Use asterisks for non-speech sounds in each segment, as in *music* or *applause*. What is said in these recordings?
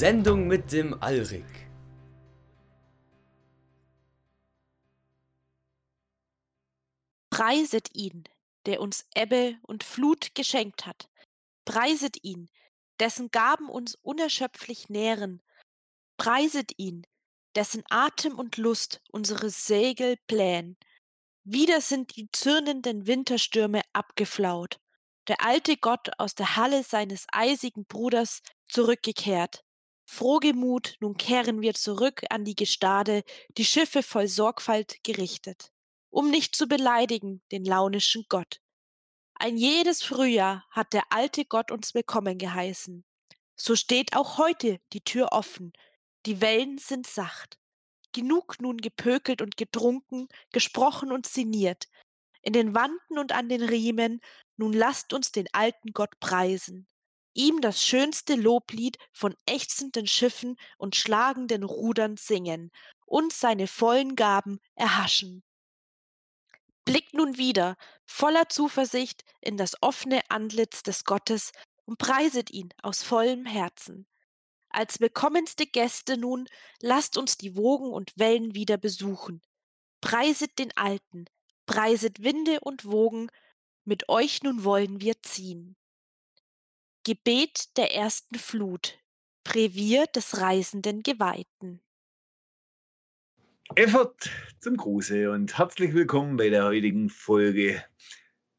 Sendung mit dem Alrik. Preiset ihn, der uns Ebbe und Flut geschenkt hat. Preiset ihn, dessen Gaben uns unerschöpflich nähren. Preiset ihn, dessen Atem und Lust unsere Segel blähen. Wieder sind die zürnenden Winterstürme abgeflaut. Der alte Gott aus der Halle seines eisigen Bruders zurückgekehrt. Frohgemut, nun kehren wir zurück an die Gestade, die Schiffe voll Sorgfalt gerichtet, um nicht zu beleidigen den launischen Gott. Ein jedes Frühjahr hat der alte Gott uns willkommen geheißen. So steht auch heute die Tür offen, die Wellen sind sacht. Genug nun gepökelt und getrunken, gesprochen und sinniert. In den Wanden und an den Riemen, nun lasst uns den alten Gott preisen. Ihm das schönste Loblied von ächzenden Schiffen und schlagenden Rudern singen und seine vollen Gaben erhaschen. Blickt nun wieder, voller Zuversicht, in das offene Antlitz des Gottes und preiset ihn aus vollem Herzen. Als willkommenste Gäste nun lasst uns die Wogen und Wellen wieder besuchen. Preiset den Alten, preiset Winde und Wogen, mit euch nun wollen wir ziehen. Gebet der ersten Flut, Brevier des reisenden Geweihten. Effort zum Gruße und herzlich willkommen bei der heutigen Folge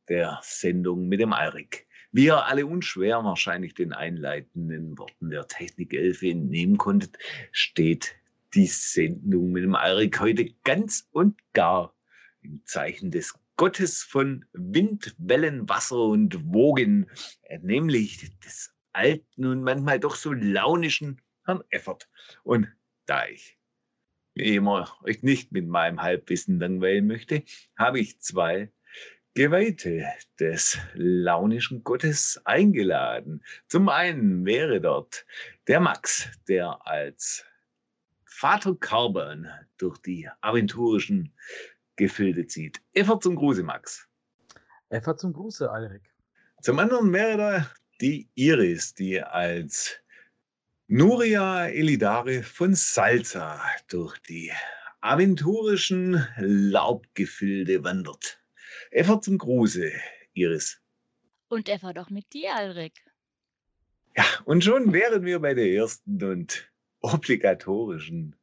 der Sendung mit dem Alrik. Wie ihr alle unschwer wahrscheinlich den einleitenden Worten der Technik 11 entnehmen konntet, steht die Sendung mit dem Alrik heute ganz und gar im Zeichen des Gottes von Wind, Wellen, Wasser und Wogen, nämlich des alten und manchmal doch so launischen Herrn Effort. Und da ich wie immer euch nicht mit meinem Halbwissen langweilen möchte, habe ich zwei Geweihte des launischen Gottes eingeladen. Zum einen wäre dort der Max, der als Vater Carbon durch die aventurischen Gefilde zieht. Effort zum Gruße, Max. Effort zum Gruße, Alrik. Zum anderen wäre da die Iris, die als Nuria Elidare von Salza durch die aventurischen Laubgefilde wandert. Effort zum Gruße, Iris. Und Effort auch mit dir, Alrik. Ja, und schon wären wir bei der ersten und obligatorischen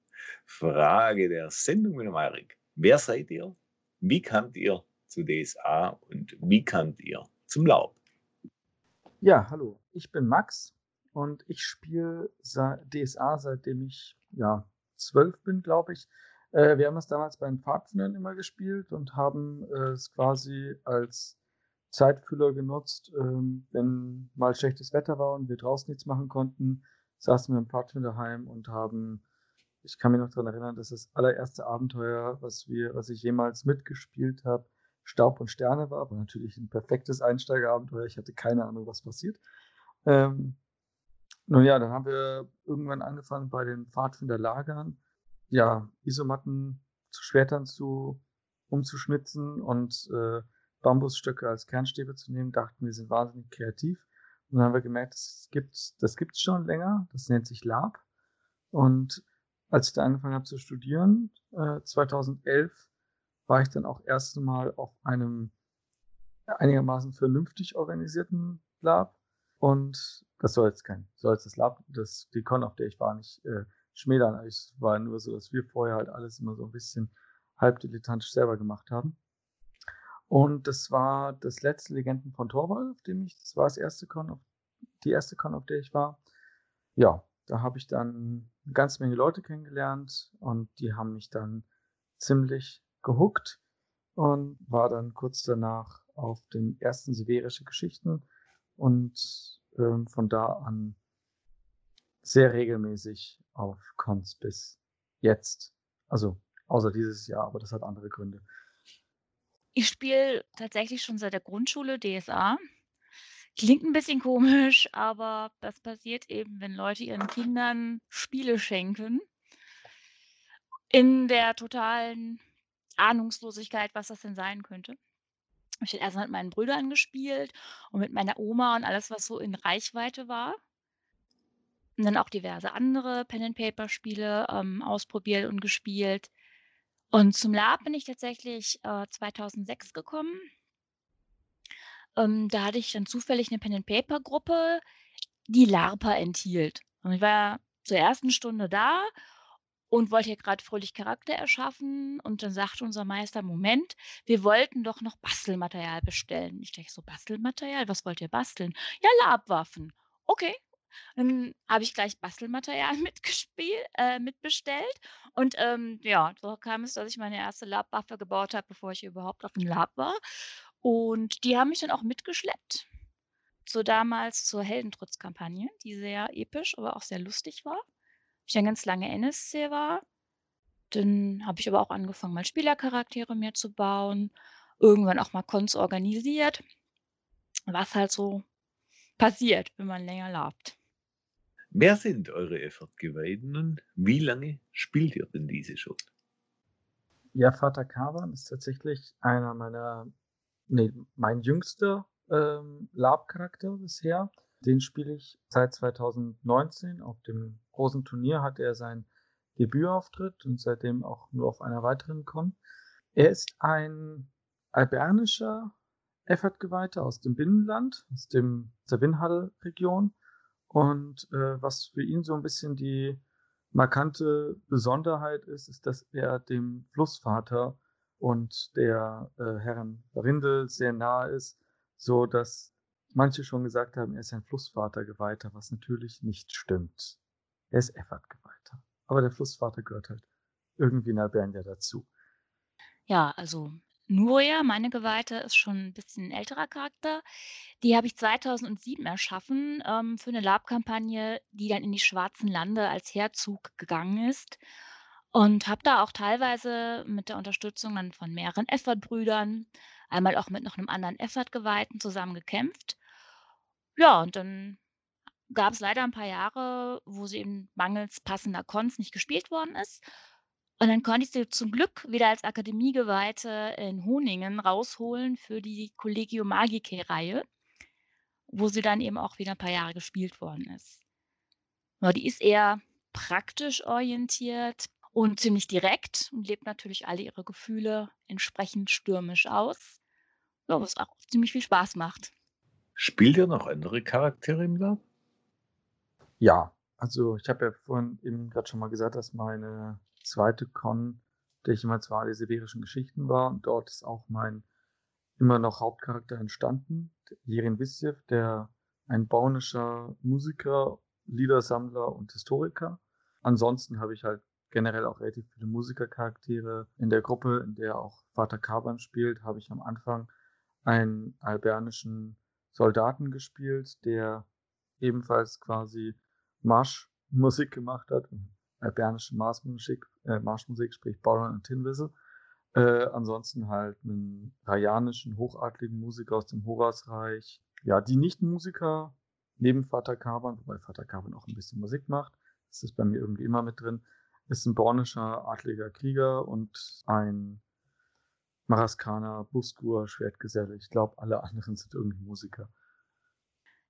Frage der Sendung mit dem Alrik. Wer seid ihr? Wie kamt ihr zu DSA und wie kamt ihr zum Laub? Ja, hallo, ich bin Max und ich spiele DSA seitdem ich ja zwölf bin, glaube ich. Äh, wir haben es damals bei den Pfadfindern immer gespielt und haben äh, es quasi als Zeitfüller genutzt. Ähm, wenn mal schlechtes Wetter war und wir draußen nichts machen konnten, saßen wir im Pfadfinderheim und haben, ich kann mich noch daran erinnern, dass das allererste Abenteuer, was wir, was ich jemals mitgespielt habe, Staub und Sterne war, war natürlich ein perfektes Einsteigerabenteuer. Ich hatte keine Ahnung, was passiert. Ähm, nun ja, dann haben wir irgendwann angefangen bei den Pfadfinderlagern ja, Isomatten zu Schwertern zu umzuschnitzen und äh, Bambusstöcke als Kernstäbe zu nehmen, dachten wir sind wahnsinnig kreativ. Und dann haben wir gemerkt, das gibt das gibt's schon länger, das nennt sich Lab. Und als ich da angefangen habe zu studieren, äh, 2011, war ich dann auch erst Mal auf einem einigermaßen vernünftig organisierten Lab. Und das soll jetzt kein, soll jetzt das Lab, das, die Con, auf der ich war, nicht äh, schmälern. Es war nur so, dass wir vorher halt alles immer so ein bisschen halbdilettantisch selber gemacht haben. Und das war das letzte Legenden von Torwald, auf dem ich, das war das erste Con, auf, die erste Con, auf der ich war. Ja, da habe ich dann eine ganze Menge Leute kennengelernt und die haben mich dann ziemlich gehuckt und war dann kurz danach auf dem ersten Severische Geschichten und ähm, von da an sehr regelmäßig auf Cons bis jetzt. Also außer dieses Jahr, aber das hat andere Gründe. Ich spiele tatsächlich schon seit der Grundschule DSA. Klingt ein bisschen komisch, aber das passiert eben, wenn Leute ihren Kindern Spiele schenken. In der totalen Ahnungslosigkeit, was das denn sein könnte. Ich habe erst mit meinen Brüdern gespielt und mit meiner Oma und alles, was so in Reichweite war. Und dann auch diverse andere Pen-and-Paper-Spiele ähm, ausprobiert und gespielt. Und zum Lab bin ich tatsächlich äh, 2006 gekommen. Ähm, da hatte ich dann zufällig eine Pen-and-Paper-Gruppe, die LARPA enthielt. Und ich war zur ersten Stunde da und wollte hier gerade fröhlich Charakter erschaffen. Und dann sagte unser Meister: Moment, wir wollten doch noch Bastelmaterial bestellen. Ich denke so: Bastelmaterial? Was wollt ihr basteln? Ja, Labwaffen. Okay. Dann habe ich gleich Bastelmaterial *laughs* mitgespielt, äh, mitbestellt. Und ähm, ja, so kam es, dass ich meine erste Labwaffe gebaut habe, bevor ich überhaupt auf dem Lab war. Und die haben mich dann auch mitgeschleppt. So damals zur Heldentrutz-Kampagne, die sehr episch, aber auch sehr lustig war. Ich dann ganz lange NSC war. Dann habe ich aber auch angefangen, mal Spielercharaktere mir zu bauen. Irgendwann auch mal Cons organisiert. Was halt so passiert, wenn man länger labt. Wer sind eure Effortgeweihten und wie lange spielt ihr denn diese schon? Ja, Vater Kavan ist tatsächlich einer meiner, nee, mein jüngster ähm, Lab-Charakter bisher. Den spiele ich seit 2019. Auf dem großen Turnier hatte er seinen Debütauftritt und seitdem auch nur auf einer weiteren Con. Er ist ein albernischer Effortgeweihter aus dem Binnenland, aus dem der Winhall-Region. Und äh, was für ihn so ein bisschen die markante Besonderheit ist, ist, dass er dem Flussvater und der äh, Herren Rindel sehr nahe ist, so dass manche schon gesagt haben, er ist ein Flussvatergeweihter, was natürlich nicht stimmt. Er ist Effert-Geweihter. Aber der Flussvater gehört halt irgendwie in Albernia dazu. Ja, also Nuria, meine Geweihte, ist schon ein bisschen ein älterer Charakter. Die habe ich 2007 erschaffen ähm, für eine Lab-Kampagne, die dann in die Schwarzen Lande als Herzog gegangen ist. Und habe da auch teilweise mit der Unterstützung dann von mehreren Effert-Brüdern, einmal auch mit noch einem anderen Effert-Geweihten zusammen gekämpft. Ja, und dann gab es leider ein paar Jahre, wo sie eben mangels passender Cons nicht gespielt worden ist. Und dann konnte ich sie zum Glück wieder als Akademiegeweihte in Honingen rausholen für die Collegio Magicae-Reihe, wo sie dann eben auch wieder ein paar Jahre gespielt worden ist. Ja, die ist eher praktisch orientiert und ziemlich direkt und lebt natürlich alle ihre Gefühle entsprechend stürmisch aus, ja, was auch ziemlich viel Spaß macht. Spielt ihr noch andere Charaktere im Lab? Ja, also ich habe ja vorhin eben gerade schon mal gesagt, dass meine zweite Con, der ich immer zwar die sibirischen Geschichten war, und dort ist auch mein immer noch Hauptcharakter entstanden, Jerin Wisjew, der ein baunischer Musiker, Liedersammler und Historiker. Ansonsten habe ich halt generell auch relativ viele Musikercharaktere. In der Gruppe, in der auch Vater Kaban spielt, habe ich am Anfang einen albernischen Soldaten gespielt, der ebenfalls quasi Marschmusik gemacht hat, albernische Marschmusik, äh, Marschmusik sprich Boron und Tin Whistle. Äh, ansonsten halt einen rajanischen, hochadligen Musiker aus dem Horasreich. Ja, die Nicht-Musiker neben Vater Kaban, wobei Vater Kaban auch ein bisschen Musik macht, das ist bei mir irgendwie immer mit drin, ist ein bornischer adliger Krieger und ein Maraskaner, Buskur, Schwertgeselle. Ich glaube, alle anderen sind irgendwie Musiker.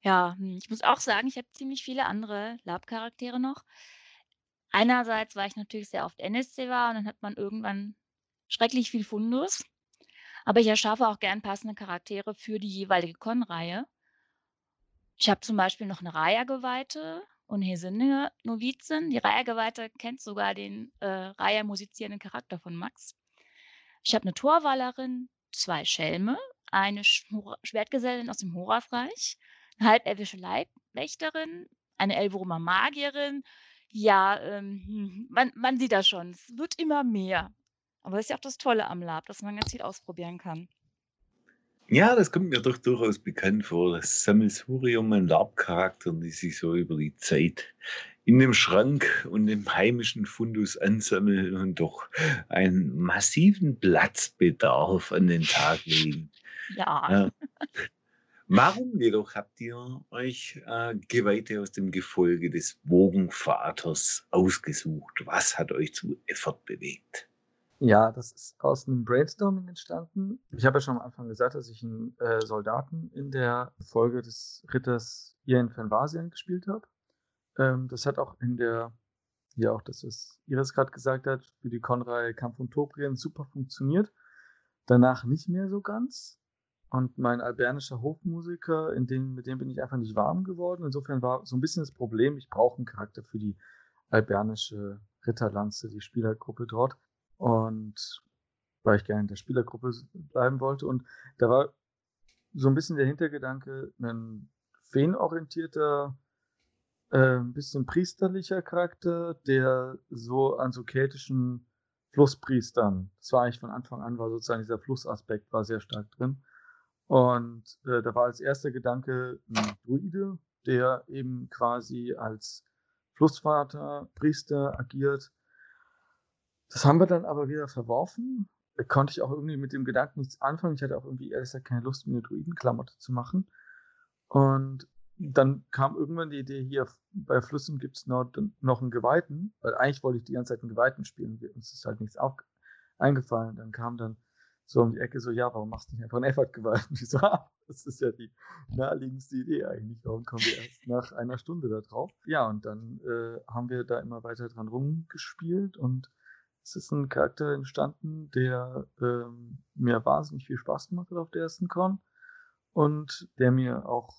Ja, hm, ich muss auch sagen, ich habe ziemlich viele andere Lab-Charaktere noch. Einerseits, weil ich natürlich sehr oft NSC war und dann hat man irgendwann schrecklich viel Fundus. Aber ich erschaffe auch gern passende Charaktere für die jeweilige Con-Reihe. Ich habe zum Beispiel noch eine Raya-Geweihte und Hesinde Novizin. Die Raya-Geweihte kennt sogar den äh, Raya musizierenden Charakter von Max. Ich habe eine Torwallerin, zwei Schelme, eine Schwertgesellin aus dem Horasreich, eine halbelfische Leibwächterin, eine Elverumer Magierin. Ja, ähm, hm, *laughs* man, man sieht das schon. Es wird immer mehr. Aber das ist ja auch das Tolle am Lab, dass man ganz viel ausprobieren kann. Ja, das kommt mir doch durchaus bekannt vor. Das Sammelsurium an Lab-Charakteren, die sich so über die Zeit in dem Schrank und im heimischen Fundus ansammeln und doch einen massiven Platzbedarf an den Tag legen. Ja. Ja. Warum jedoch habt ihr euch äh, Geweihte aus dem Gefolge des Wogenvaters ausgesucht? Was hat euch zu Effort bewegt? Ja, das ist aus einem Brainstorming entstanden. Ich habe ja schon am Anfang gesagt, dass ich einen äh, Soldaten in der Folge des Ritters Ian van Vasien gespielt habe. Ähm, das hat auch in der, ja auch das, was Iris gerade gesagt hat, für die Konrei Kampf und Tobrien super funktioniert. Danach nicht mehr so ganz. Und mein albernischer Hofmusiker, in dem, mit dem bin ich einfach nicht warm geworden. Insofern war so ein bisschen das Problem, ich brauche einen Charakter für die albernische Ritterlanze, die Spielergruppe dort. Und weil ich gerne in der Spielergruppe bleiben wollte. Und da war so ein bisschen der Hintergedanke, ein feenorientierter, äh, ein bisschen priesterlicher Charakter, der so an so keltischen Flusspriestern, das war eigentlich von Anfang an, war sozusagen dieser Flussaspekt war sehr stark drin. Und äh, da war als erster Gedanke ein Druide, der eben quasi als Flussvater, Priester agiert. Das haben wir dann aber wieder verworfen. Da konnte ich auch irgendwie mit dem Gedanken nichts anfangen. Ich hatte auch irgendwie ehrlich gesagt keine Lust, mir eine Druidenklamotte zu machen. Und dann kam irgendwann die Idee, hier bei Flüssen gibt es noch, noch einen Geweihten, weil eigentlich wollte ich die ganze Zeit einen Geweihten spielen. Uns ist halt nichts auf, eingefallen. Dann kam dann so um die Ecke so, ja, warum machst du nicht einfach einen Effort-Geweihten? *laughs* Ich so, ah, das ist ja die naheliegendste Idee eigentlich. Warum kommen wir erst nach einer Stunde da drauf? Ja, und dann äh, haben wir da immer weiter dran rumgespielt und es ist ein Charakter entstanden, der ähm, mir wahnsinnig viel Spaß gemacht hat auf der ersten Con und der mir auch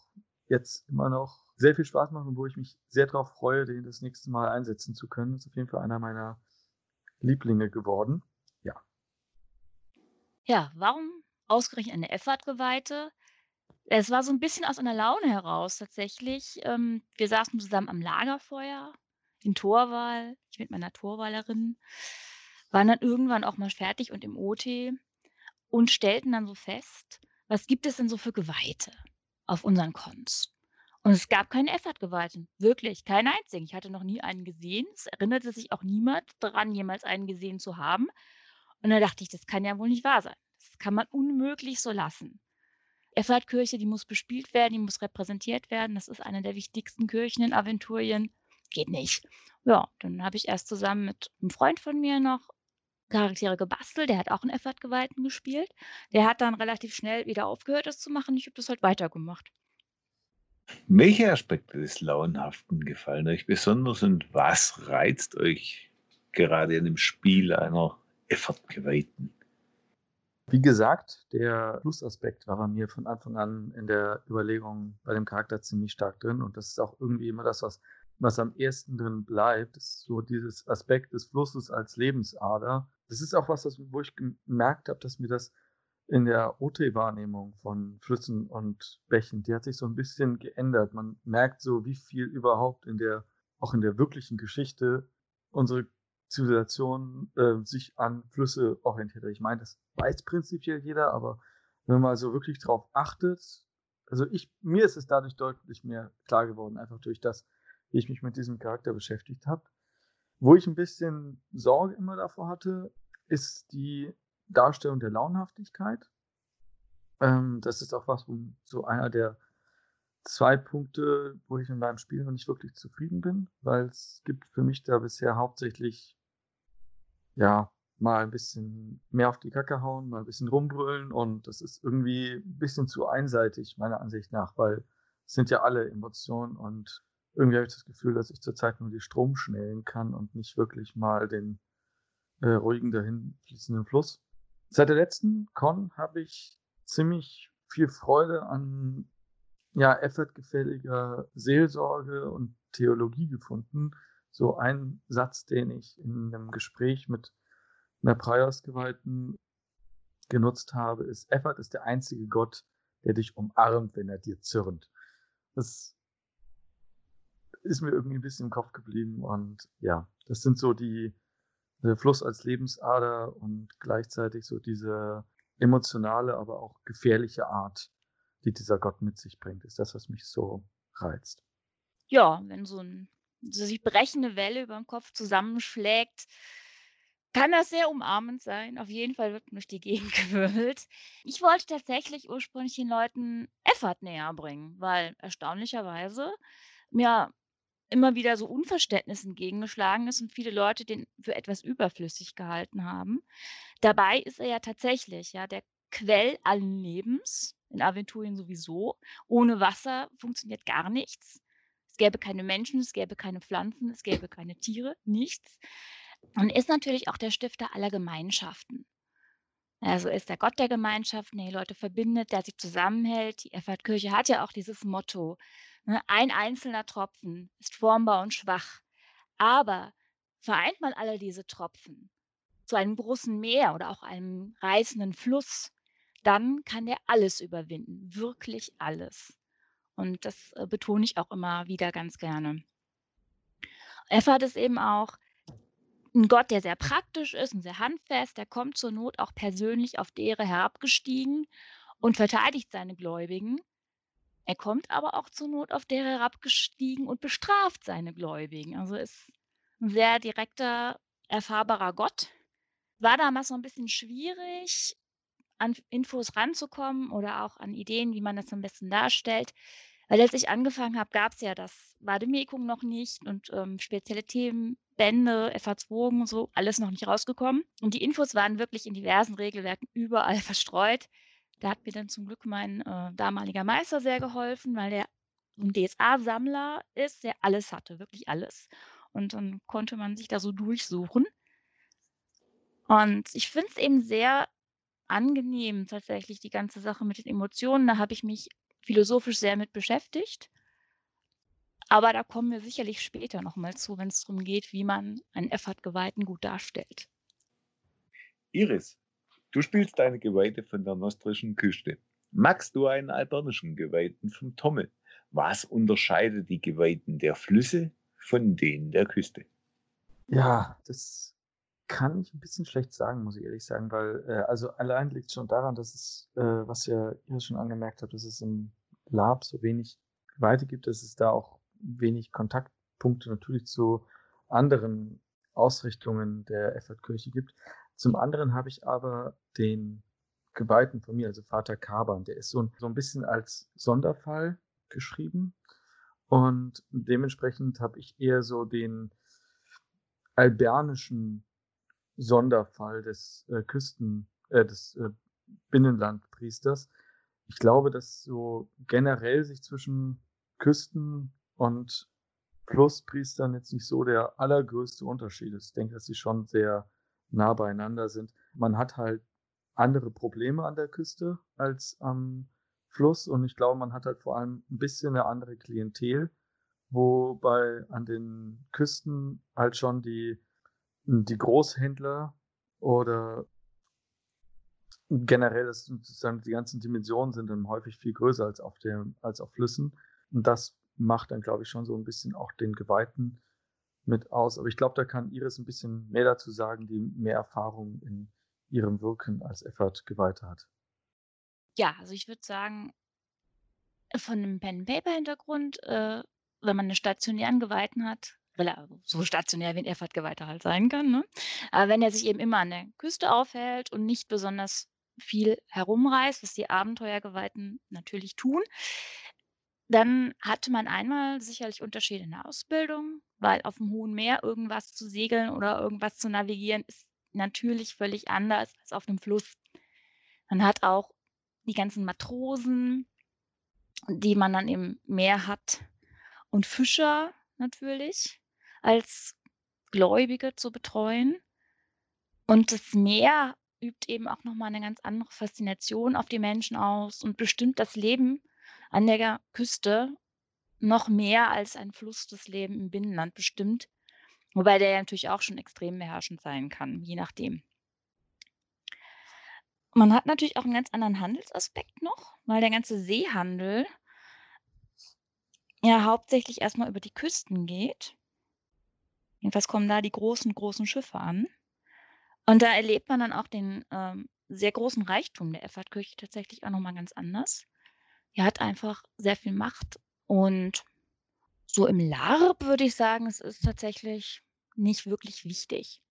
jetzt immer noch sehr viel Spaß macht und wo ich mich sehr darauf freue, den das nächste Mal einsetzen zu können. Ist auf jeden Fall einer meiner Lieblinge geworden. Ja. Ja, warum ausgerechnet eine Effort-Geweihte? Es war so ein bisschen aus einer Laune heraus tatsächlich. Ähm, wir saßen zusammen am Lagerfeuer in Torwal, ich mit meiner Torwalerin waren dann irgendwann auch mal fertig und im OT und stellten dann so fest, was gibt es denn so für Geweihte auf unseren Cons? Und es gab keine Effort-Geweihten, wirklich, keinen einzigen. Ich hatte noch nie einen gesehen. Es erinnerte sich auch niemand daran, jemals einen gesehen zu haben. Und da dachte ich, das kann ja wohl nicht wahr sein. Das kann man unmöglich so lassen. Effort-Kirche, die muss bespielt werden, die muss repräsentiert werden. Das ist eine der wichtigsten Kirchen in Aventurien. Geht nicht. Ja, dann habe ich erst zusammen mit einem Freund von mir noch Charaktere gebastelt. Der hat auch einen Effort-Geweihten gespielt. Der hat dann relativ schnell wieder aufgehört, das zu machen. Ich habe das halt weitergemacht. Welche Aspekte des Launhaften gefallen euch besonders und was reizt euch gerade in dem Spiel einer Effort-Geweihten? Wie gesagt, der Flussaspekt war bei mir von Anfang an in der Überlegung bei dem Charakter ziemlich stark drin und das ist auch irgendwie immer das, was was am ehesten drin bleibt, ist so dieses Aspekt des Flusses als Lebensader. Das ist auch was, wo ich gemerkt habe, dass mir das in der OT-Wahrnehmung von Flüssen und Bächen, die hat sich so ein bisschen geändert. Man merkt so, wie viel überhaupt in der, auch in der wirklichen Geschichte unsere Zivilisation äh, sich an Flüsse orientiert. Ich meine, das weiß prinzipiell jeder, aber wenn man so wirklich drauf achtet, also ich, mir ist es dadurch deutlich mehr klar geworden, einfach durch das, wie ich mich mit diesem Charakter beschäftigt habe. Wo ich ein bisschen Sorge immer davor hatte, ist die Darstellung der Launhaftigkeit. Ähm, das ist auch was, wo so einer der zwei Punkte, wo ich in meinem Spiel noch nicht wirklich zufrieden bin, weil es gibt für mich da bisher hauptsächlich, ja, mal ein bisschen mehr auf die Kacke hauen, mal ein bisschen rumbrüllen und das ist irgendwie ein bisschen zu einseitig, meiner Ansicht nach, weil es sind ja alle Emotionen und irgendwie habe ich das Gefühl, dass ich zurzeit nur die Stromschnellen kann und nicht wirklich mal den äh, ruhigen dahin fließenden Fluss. Seit der letzten Con habe ich ziemlich viel Freude an ja, effortgefälliger Seelsorge und Theologie gefunden. So ein Satz, den ich in einem Gespräch mit einer Priorsgeweihten genutzt habe, ist, Effort ist der einzige Gott, der dich umarmt, wenn er dir zürnt. Das ist mir irgendwie ein bisschen im Kopf geblieben. Und ja, das sind so die, der Fluss als Lebensader und gleichzeitig so diese emotionale, aber auch gefährliche Art, die dieser Gott mit sich bringt, ist das, was mich so reizt. Ja, wenn so, ein, so sich brechende Welle über den Kopf zusammenschlägt, kann das sehr umarmend sein. Auf jeden Fall wird durch die Gegend *laughs* gewirbelt. Ich wollte tatsächlich ursprünglich den Leuten Effort näher bringen, weil erstaunlicherweise mir immer wieder so Unverständnis entgegengeschlagen ist und viele Leute den für etwas überflüssig gehalten haben. Dabei ist er ja tatsächlich, ja, der Quell allen Lebens, in Aventurien sowieso. Ohne Wasser funktioniert gar nichts. Es gäbe keine Menschen, es gäbe keine Pflanzen, es gäbe keine Tiere, nichts. Und ist natürlich auch der Stifter aller Gemeinschaften. Also ist der Gott der Gemeinschaft, der die Leute verbindet, der sie zusammenhält. Die Erfurt-Kirche hat ja auch dieses Motto, ein einzelner Tropfen ist formbar und schwach. Aber vereint man alle diese Tropfen zu einem großen Meer oder auch einem reißenden Fluss, dann kann der alles überwinden, wirklich alles. Und das äh, betone ich auch immer wieder ganz gerne. Effert ist eben auch ein Gott, der sehr praktisch ist und sehr handfest. Der kommt zur Not auch persönlich auf die Ehre herabgestiegen und verteidigt seine Gläubigen. Er kommt aber auch zur Not auf der herabgestiegen und bestraft seine Gläubigen. Also ist ein sehr direkter, erfahrbarer Gott. War damals noch ein bisschen schwierig, an Infos ranzukommen oder auch an Ideen, wie man das am besten darstellt. Weil als ich angefangen habe, gab es ja das Vademekum noch nicht und ähm, spezielle Themenbände, FH2 und so, alles noch nicht rausgekommen. Und die Infos waren wirklich in diversen Regelwerken überall *laughs* verstreut. Da hat mir dann zum Glück mein äh, damaliger Meister sehr geholfen, weil der ein DSA-Sammler ist, der alles hatte, wirklich alles. Und dann konnte man sich da so durchsuchen. Und ich finde es eben sehr angenehm, tatsächlich die ganze Sache mit den Emotionen. Da habe ich mich philosophisch sehr mit beschäftigt. Aber da kommen wir sicherlich später nochmal zu, wenn es darum geht, wie man einen Effort-Geweihten gut darstellt. Iris, du spielst deine Geweihte von der nostrischen Küste. Magst du einen albernischen Geweihten vom Tommel? Was unterscheidet die Geweihten der Flüsse von denen der Küste? Ja, das kann ich ein bisschen schlecht sagen, muss ich ehrlich sagen, weil äh, also allein liegt schon daran, dass es, äh, was ja ihr schon angemerkt habt, dass es im Lab so wenig Weite gibt, dass es da auch wenig Kontaktpunkte natürlich zu anderen Ausrichtungen der Effortkirche gibt. Zum anderen habe ich aber den Geweihten von mir, also Vater Kaban, der ist so ein, so ein bisschen als Sonderfall geschrieben. Und dementsprechend habe ich eher so den albernischen Sonderfall des äh, Küsten, äh, des äh, Binnenlandpriesters. Ich glaube, dass so generell sich zwischen Küsten und Flusspriestern jetzt nicht so der allergrößte Unterschied ist. Ich denke, dass sie schon sehr nah beieinander sind. Man hat halt andere Probleme an der Küste als am Fluss und ich glaube, man hat halt vor allem ein bisschen eine andere Klientel, wobei an den Küsten halt schon die die Großhändler oder generell das, sozusagen die ganzen Dimensionen sind dann häufig viel größer als auf dem, als auf Flüssen. Und das macht dann, glaube ich, schon so ein bisschen auch den Geweihten mit aus. Aber ich glaube, da kann Iris ein bisschen mehr dazu sagen, die mehr Erfahrung in ihrem Wirken als Effort Geweihte hat. Ja, also ich würde sagen, von einem Pen-Paper-Hintergrund, äh, wenn man einen stationären Geweihten hat, so stationär wie ein Erfurt-Geweihter halt sein kann. Ne? Aber wenn er sich eben immer an der Küste aufhält und nicht besonders viel herumreist, was die Abenteuergeweihten natürlich tun, dann hatte man einmal sicherlich Unterschiede in der Ausbildung, weil auf dem hohen Meer irgendwas zu segeln oder irgendwas zu navigieren ist natürlich völlig anders als auf dem Fluss. Man hat auch die ganzen Matrosen, die man dann im Meer hat und Fischer natürlich als Gläubige zu betreuen. Und das Meer übt eben auch nochmal eine ganz andere Faszination auf die Menschen aus und bestimmt das Leben an der Küste noch mehr als ein Fluss das Leben im Binnenland bestimmt. Wobei der ja natürlich auch schon extrem beherrschend sein kann, je nachdem. Man hat natürlich auch einen ganz anderen Handelsaspekt noch, weil der ganze Seehandel ja hauptsächlich erstmal über die Küsten geht. Jedenfalls kommen da die großen, großen Schiffe an. Und da erlebt man dann auch den ähm, sehr großen Reichtum der Effertkirche tatsächlich auch nochmal ganz anders. Die hat einfach sehr viel Macht. Und so im LARP würde ich sagen, es ist tatsächlich nicht wirklich wichtig.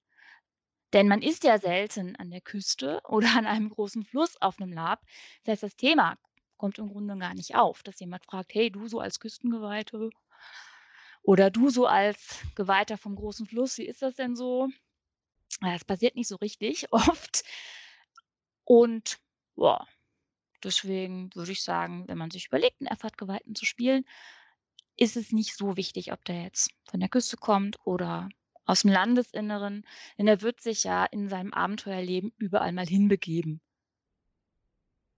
Denn man ist ja selten an der Küste *laughs* oder an einem großen Fluss auf einem LARP. Das heißt, das Thema kommt im Grunde gar nicht auf, dass jemand fragt, hey, du so als Küstengeweihte, oder du so als Geweihter vom großen Fluss, wie ist das denn so? Das passiert nicht so richtig *laughs* oft. Und ja, deswegen würde ich sagen, wenn man sich überlegt, einen Effort-Geweihten zu spielen, ist es nicht so wichtig, ob der jetzt von der Küste kommt oder aus dem Landesinneren, denn er wird sich ja in seinem Abenteuerleben überall mal hinbegeben.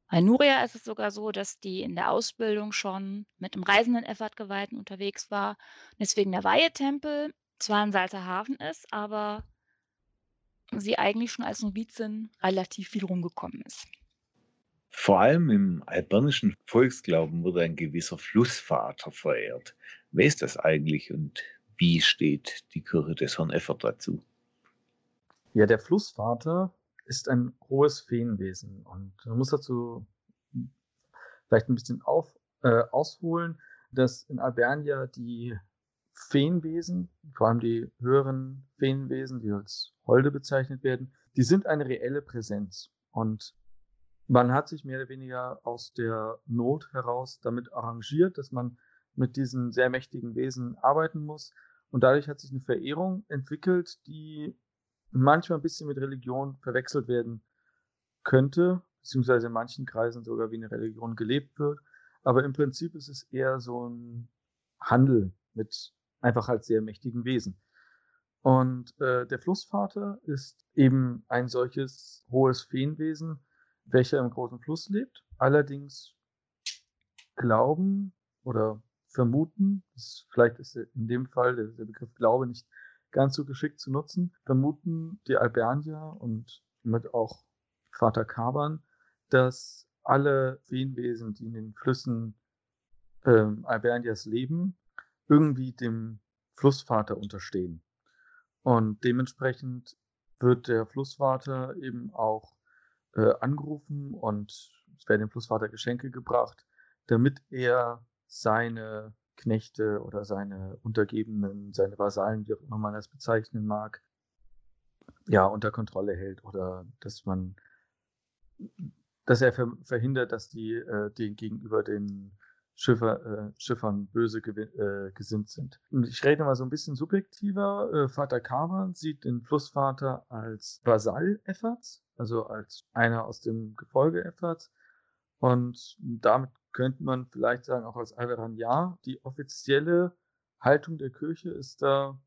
Bei Nuria ist es sogar so, dass die in der Ausbildung schon mit dem reisenden Effert-Geweihten unterwegs war. Deswegen der Weihetempel zwar in Salzerhafen ist, aber sie eigentlich schon als Novizin relativ viel rumgekommen ist. Vor allem im albanischen Volksglauben wurde ein gewisser Flussvater verehrt. Wer ist das eigentlich und wie steht die Kirche des Herrn Effert dazu? Ja, der Flussvater ist ein hohes Feenwesen und man muss dazu vielleicht ein bisschen auf, äh, ausholen, dass in Albernia die Feenwesen, vor allem die höheren Feenwesen, die als Holde bezeichnet werden, die sind eine reelle Präsenz. Und man hat sich mehr oder weniger aus der Not heraus damit arrangiert, dass man mit diesen sehr mächtigen Wesen arbeiten muss. Und dadurch hat sich eine Verehrung entwickelt, die manchmal ein bisschen mit Religion verwechselt werden könnte, beziehungsweise in manchen Kreisen sogar wie eine Religion gelebt wird. Aber im Prinzip ist es eher so ein Handel mit einfach als sehr mächtigen Wesen. Und äh, der Flussvater ist eben ein solches hohes Feenwesen, welcher im großen Fluss lebt. Allerdings glauben oder vermuten, das, vielleicht ist in dem Fall der, der, Begriff Glaube nicht ganz so geschickt zu nutzen, vermuten die Albernier und mit auch Vater Kaban, dass alle Feenwesen, die in den Flüssen ähm, Albernias leben, irgendwie dem Flussvater unterstehen. Und dementsprechend wird der Flussvater eben auch äh, angerufen und es werden dem Flussvater Geschenke gebracht, damit er seine Knechte oder seine Untergebenen, seine Vasallen, wie auch immer man das bezeichnen mag, ja, unter Kontrolle hält oder dass man, dass er verhindert, dass die äh, den gegenüber den Schiffer, äh, Schiffern böse äh, gesinnt sind. Ich rede mal so ein bisschen subjektiver. Äh, Vater Kavan sieht den Flussvater als Vasall Efforts, also als einer aus dem Gefolge Efforts. Und damit könnte man vielleicht sagen, auch als Alveran ja, die offizielle Haltung der Kirche ist da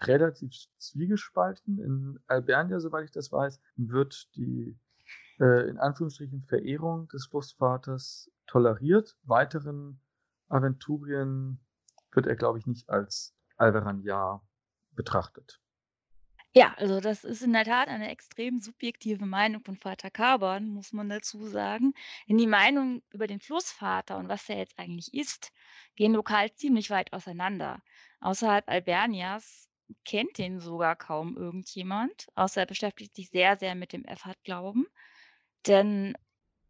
relativ zwiegespalten. In Albernia, soweit ich das weiß, wird die äh, in Anführungsstrichen Verehrung des Flussvaters toleriert. Weiteren Aventurien wird er, glaube ich, nicht als Alveraniar betrachtet. Ja, also das ist in der Tat eine extrem subjektive Meinung von Vater Kaban, muss man dazu sagen. Denn die Meinungen über den Flussvater und was er jetzt eigentlich ist, gehen lokal ziemlich weit auseinander. Außerhalb Albernias kennt den sogar kaum irgendjemand, außer er beschäftigt sich sehr, sehr mit dem Effat-Glauben. Denn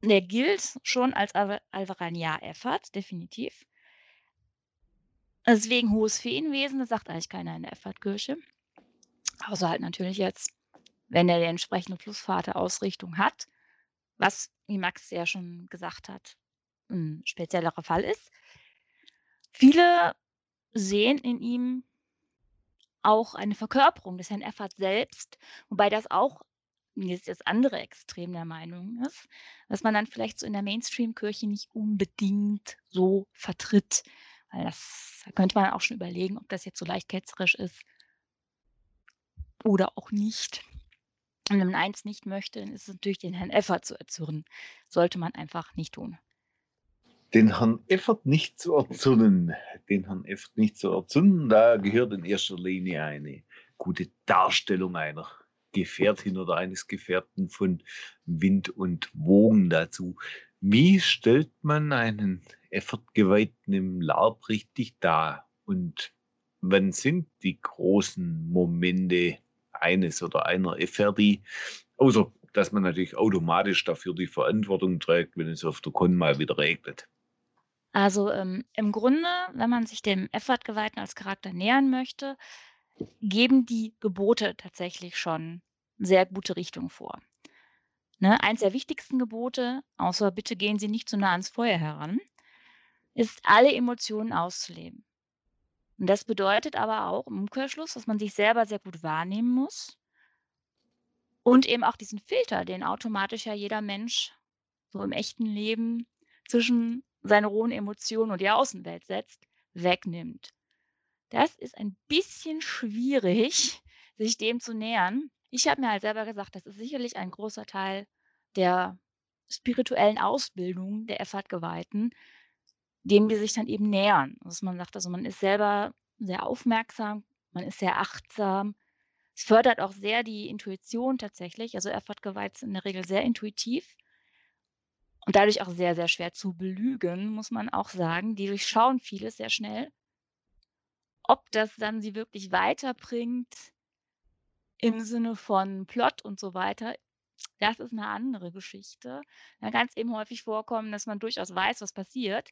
der gilt schon als Al Alvaraniar-Effert, definitiv. Deswegen hohes Feenwesen, das sagt eigentlich keiner in der Effertkirche. Außer halt natürlich jetzt, wenn er die entsprechende Flussvater-Ausrichtung hat, was, wie Max ja schon gesagt hat, ein speziellerer Fall ist. Viele sehen in ihm auch eine Verkörperung des Herrn Effert selbst, wobei das auch jetzt das andere Extrem der Meinung ist, was man dann vielleicht so in der Mainstream-Kirche nicht unbedingt so vertritt. Weil das da könnte man auch schon überlegen, ob das jetzt so leicht ketzerisch ist oder auch nicht. Und wenn man eins nicht möchte, dann ist es natürlich den Herrn Effert zu erzürnen. Sollte man einfach nicht tun. Den Herrn Effert nicht zu erzürnen, den Herrn Effert nicht zu erzürnen, da gehört in erster Linie eine gute Darstellung einer Gefährtin oder eines Gefährten von Wind und Wogen dazu. Wie stellt man einen Effortgeweihten im LARP richtig dar? Und wann sind die großen Momente eines oder einer Efferdi? Außer, dass man natürlich automatisch dafür die Verantwortung trägt, wenn es auf der Con mal wieder regnet. Also ähm, im Grunde, wenn man sich dem Effortgeweihten als Charakter nähern möchte, geben die Gebote tatsächlich schon sehr gute Richtung vor. Ne, eins der wichtigsten Gebote, außer bitte gehen Sie nicht zu nah ans Feuer heran, ist, alle Emotionen auszuleben. Und das bedeutet aber auch im Umkehrschluss, dass man sich selber sehr gut wahrnehmen muss und eben auch diesen Filter, den automatisch ja jeder Mensch so im echten Leben zwischen seine rohen Emotionen und die Außenwelt setzt, wegnimmt. Das ist ein bisschen schwierig, *laughs* sich dem zu nähern. Ich habe mir halt selber gesagt, das ist sicherlich ein großer Teil der spirituellen Ausbildung der Effort-Geweihten, dem die sich dann eben nähern. Dass man sagt, also man ist selber sehr aufmerksam, man ist sehr achtsam. Es fördert auch sehr die Intuition tatsächlich. Also Effort-Geweiht sind in der Regel sehr intuitiv und dadurch auch sehr, sehr schwer zu belügen, muss man auch sagen. Die durchschauen vieles sehr schnell. Ob das dann sie wirklich weiterbringt im Sinne von Plot und so weiter, das ist eine andere Geschichte. Da kann es eben häufig vorkommen, dass man durchaus weiß, was passiert,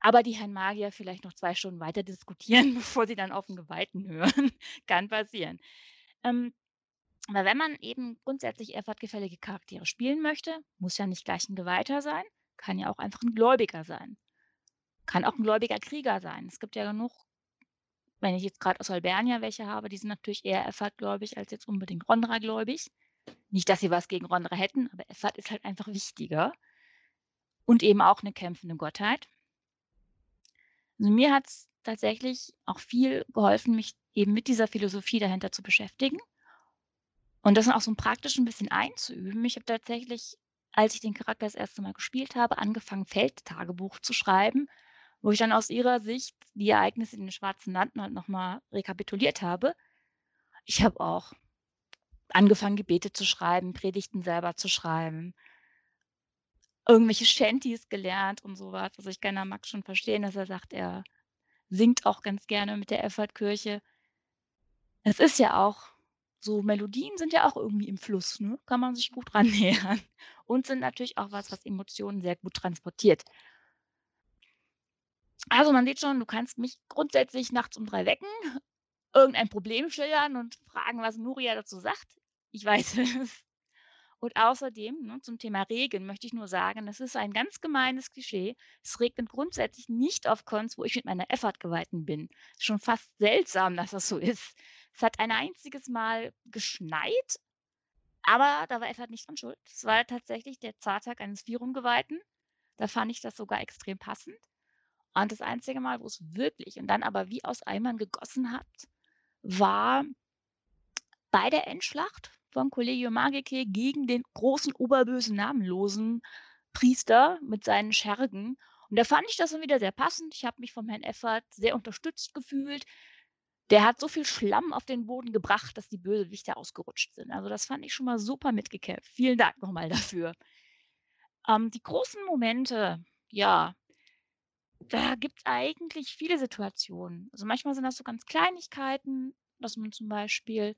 aber die Herrn Magier vielleicht noch zwei Stunden weiter diskutieren, *laughs* bevor sie dann auf den Geweihten hören. Kann passieren. Ähm, aber wenn man eben grundsätzlich effortgefällige Charaktere spielen möchte, muss ja nicht gleich ein Geweihter sein, kann ja auch einfach ein Gläubiger sein. Kann auch ein gläubiger Krieger sein. Es gibt ja genug, wenn ich jetzt gerade aus Albernia welche habe, die sind natürlich eher effortgläubig als jetzt unbedingt Rondra-gläubig. Nicht, dass sie was gegen Rondra hätten, aber Effort ist halt einfach wichtiger. Und eben auch eine kämpfende Gottheit. Also mir hat es tatsächlich auch viel geholfen, mich eben mit dieser Philosophie dahinter zu beschäftigen und das auch so praktisch ein bisschen einzuüben. Ich habe tatsächlich, als ich den Charakter das erste Mal gespielt habe, angefangen, Feldtagebuch zu schreiben, wo ich dann aus ihrer Sicht die Ereignisse in den Schwarzen Landen halt nochmal rekapituliert habe. Ich habe auch angefangen, Gebete zu schreiben, Predigten selber zu schreiben, irgendwelche Shanties gelernt und sowas. Also ich kann da Max schon verstehen, dass er sagt, er singt auch ganz gerne mit der Effortkirche. Es ist ja auch so Melodien sind ja auch irgendwie im Fluss, ne? Kann man sich gut *laughs* rannähern und sind natürlich auch was, was Emotionen sehr gut transportiert. Also, man sieht schon, du kannst mich grundsätzlich nachts um drei wecken, *laughs* irgendein Problem schildern und fragen, was Nuria dazu sagt. Ich weiß es. Und außerdem, ne, zum Thema Regen möchte ich nur sagen, das ist ein ganz gemeines Klischee. Es regnet grundsätzlich nicht auf Cons, wo ich mit meiner Effort-Geweihten bin. Schon fast seltsam, dass das so ist. Es hat ein einziges Mal geschneit, aber da war Effort nicht dran schuld. Es war tatsächlich der Zartag eines Virum-Geweihten. Da fand ich das sogar extrem passend. Und das einzige Mal, wo es wirklich und dann aber wie aus Eimern gegossen hat, war bei der Endschlacht von Collegio Magicae gegen den großen, oberbösen, namenlosen Priester mit seinen Schergen. Und da fand ich das dann wieder sehr passend. Ich habe mich von Herrn Effert sehr unterstützt gefühlt. Der hat so viel Schlamm auf den Boden gebracht, dass die Bösewichte ausgerutscht sind. Also das fand ich schon mal super mitgekämpft. Vielen Dank nochmal dafür. Ähm, die großen Momente, ja, da gibt es eigentlich viele Situationen. Also manchmal sind das so ganz Kleinigkeiten, dass man zum Beispiel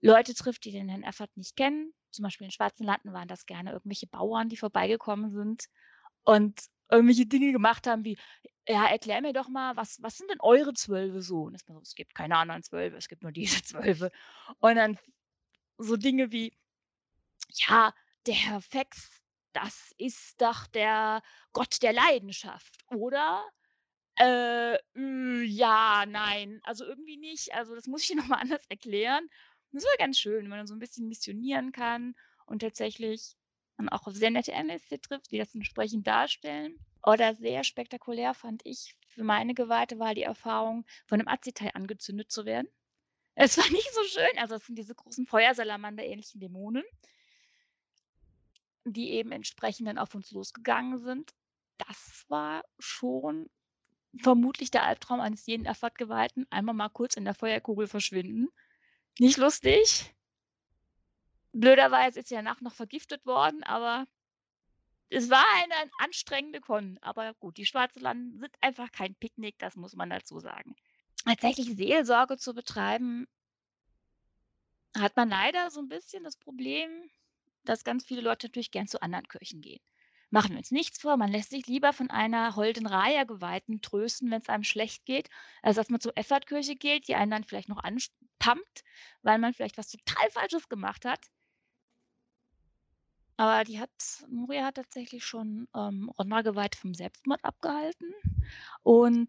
Leute trifft, die den Herrn Effert nicht kennen. Zum Beispiel in Schwarzen Landen waren das gerne irgendwelche Bauern, die vorbeigekommen sind und irgendwelche Dinge gemacht haben wie, ja, erklär mir doch mal, was, was sind denn eure Zwölfe so? Und so, es gibt keine anderen Zwölfe, es gibt nur diese *laughs* Zwölfe. Und dann so Dinge wie, ja, der Herr Fex, das ist doch der Gott der Leidenschaft, oder? Äh, ja, nein, also irgendwie nicht. Also das muss ich *laughs* noch mal anders erklären. Das war ganz schön, wenn man so ein bisschen missionieren kann und tatsächlich dann auch auf sehr nette NSC trifft, die das entsprechend darstellen. Oder sehr spektakulär fand ich für meine Geweihte war die Erfahrung, von einem Azitai angezündet zu werden. Es war *laughs* nicht so schön, also es sind diese großen Feuersalamander-ähnlichen Dämonen, die eben entsprechend dann auf uns losgegangen sind. Das war schon vermutlich der Albtraum eines jeden Erfahrtgeweihten, einmal mal kurz in der Feuerkugel verschwinden nicht lustig. Blöderweise ist ja Nacht noch vergiftet worden, aber es war eine anstrengende Con. Aber gut, die Schwarze Landen sind einfach kein Picknick, das muss man dazu sagen. Tatsächlich Seelsorge zu betreiben, hat man leider so ein bisschen das Problem, dass ganz viele Leute natürlich gern zu anderen Kirchen gehen. Machen wir uns nichts vor, man lässt sich lieber von einer holden Raya-Geweihten trösten, wenn es einem schlecht geht, als dass man zur Effertkirche geht, die einen dann vielleicht noch anpumpt, weil man vielleicht was total Falsches gemacht hat. Aber die hat, Moria hat tatsächlich schon ähm, Ronna-Geweihte vom Selbstmord abgehalten und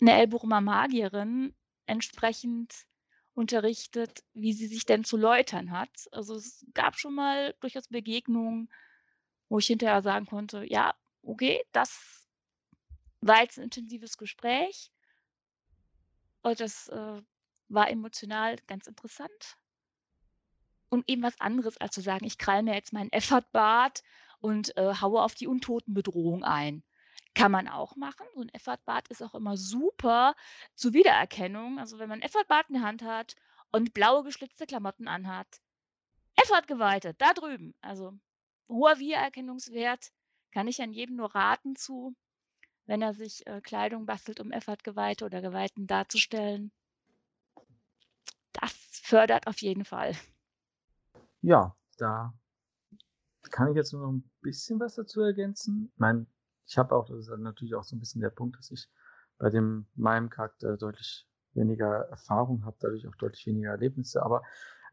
eine Elborumer Magierin entsprechend unterrichtet, wie sie sich denn zu läutern hat. Also es gab schon mal durchaus Begegnungen, wo ich hinterher sagen konnte, ja, okay, das war jetzt 'n intensives Gespräch. Und das, äh, war emotional ganz interessant. Und eben was anderes, als zu sagen: „Ich krall mir jetzt meinen Effortbart und, äh, haue auf die Untotenbedrohung ein.“ Kann man auch machen. So 'n Effortbart ist auch immer super zur Wiedererkennung. Also, wenn man 'n Effortbart in der Hand hat und blaue geschlitzte Klamotten anhat. Effortgeweihte, da drüben. Also, hoher Wiedererkennungswert, kann ich an jedem nur raten zu, wenn er sich, äh, Kleidung bastelt, um Effortgeweihte oder Geweihten darzustellen. Das fördert auf jeden Fall. Ja, da kann ich jetzt nur noch 'n bisschen was dazu ergänzen. Ich meine, ich habe auch das ist natürlich auch so 'n bisschen der Punkt, dass ich bei dem meinem Charakter deutlich weniger Erfahrung habe, dadurch auch deutlich weniger Erlebnisse. Aber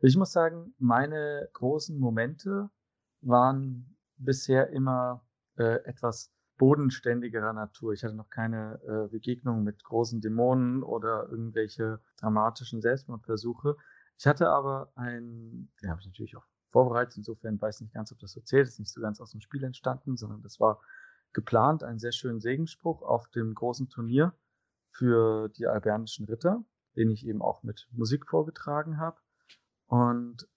ich muss sagen, meine großen Momente waren bisher immer, äh, etwas bodenständigerer Natur. Ich hatte noch keine, äh, Begegnung mit großen Dämonen oder irgendwelche dramatischen Selbstmordversuche. Ich hatte aber ein den habe ich natürlich auch vorbereitet, insofern weiß ich nicht ganz, ob das so zählt. Ist nicht so ganz aus'm Spiel entstanden, sondern das war geplant, einen sehr schönen Segensspruch auf dem großen Turnier für die Albernischen Ritter, den ich eben auch mit Musik vorgetragen habe. Und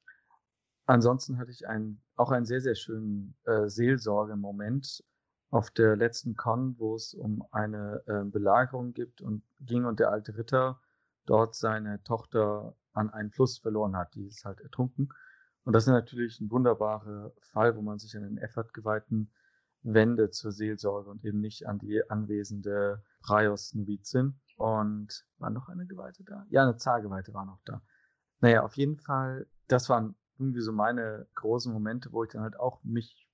ansonsten hatte ich einen auch einen sehr, sehr schönen, äh, Seelsorgemoment auf der letzten Con, wo es um eine, äh, Belagerung gibt und ging und der alte Ritter dort seine Tochter an einen Fluss verloren hat. Die ist halt ertrunken. Und das ist natürlich 'n wunderbarer Fall, wo man sich an den Effortgeweihten wendet zur Seelsorge und eben nicht an die anwesende Praios-Novizin. Und war noch eine Geweihte da? Ja, 'ne Zargeweihte war noch da. Na ja, auf jeden Fall, das waren irgendwie so meine großen Momente, wo ich dann halt auch mich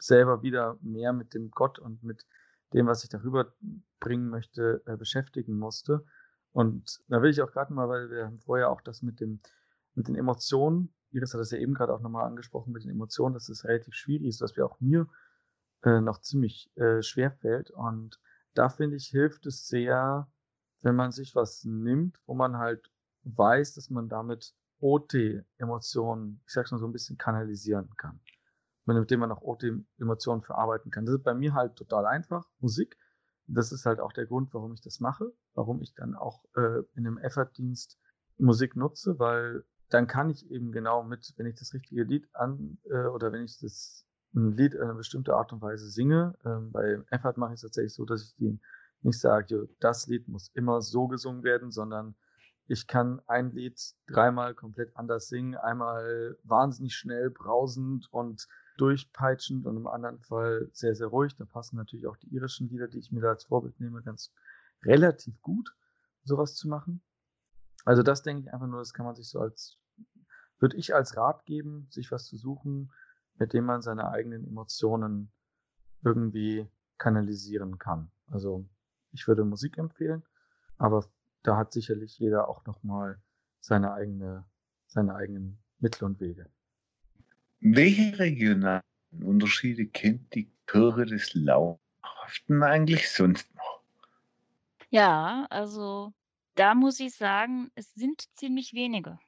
selber wieder mehr mit dem Gott und mit dem, was ich da rüberbringen möchte, äh, beschäftigen musste. Und da will ich auch grad mal weil wir haben vorher auch das mit dem mit den Emotionen Iris hat das ja eben grad auch noch mal angesprochen mit den Emotionen, dass es relativ schwierig ist, was mir auch mir, äh, noch ziemlich, äh, schwerfällt. Und da finde ich, hilft es sehr, wenn man sich was nimmt, wo man halt weiß, dass man damit OT-Emotionen, ich sage mal, so 'n bisschen kanalisieren kann. Mit dem man auch OT-Emotionen verarbeiten kann. Das ist bei mir halt total einfach, Musik. Das ist halt auch der Grund, warum ich das mache, warum ich dann auch, äh, in 'nem Effort-Dienst Musik nutze, weil dann kann ich eben genau mit wenn ich das richtige Lied an äh, oder wenn ich das 'n Lied in 'ner bestimmte Art und Weise singe ähm, bei Effort mache ich's tatsächlich so, dass ich denen nicht sage: „Jo, das Lied muss immer so gesungen werden“, sondern ich kann ein Lied dreimal komplett anders singen, einmal wahnsinnig schnell brausend und durchpeitschend und im anderen Fall sehr, sehr ruhig. Da passen natürlich auch die irischen Lieder, die ich mir da als Vorbild nehme, ganz relativ gut, so was zu machen. Also, das denke ich einfach nur, das kann man sich so als würde ich als Rat geben, sich was zu suchen, mit dem man seine eigenen Emotionen irgendwie kanalisieren kann. Also, ich würde Musik empfehlen, aber da hat sicherlich jeder auch noch mal seine eigene seine eigenen Mittel und Wege. Welche regionalen Unterschiede kennt die Kirche des Laubhaften eigentlich sonst noch? Ja, also, da muss ich sagen, es sind ziemlich wenige.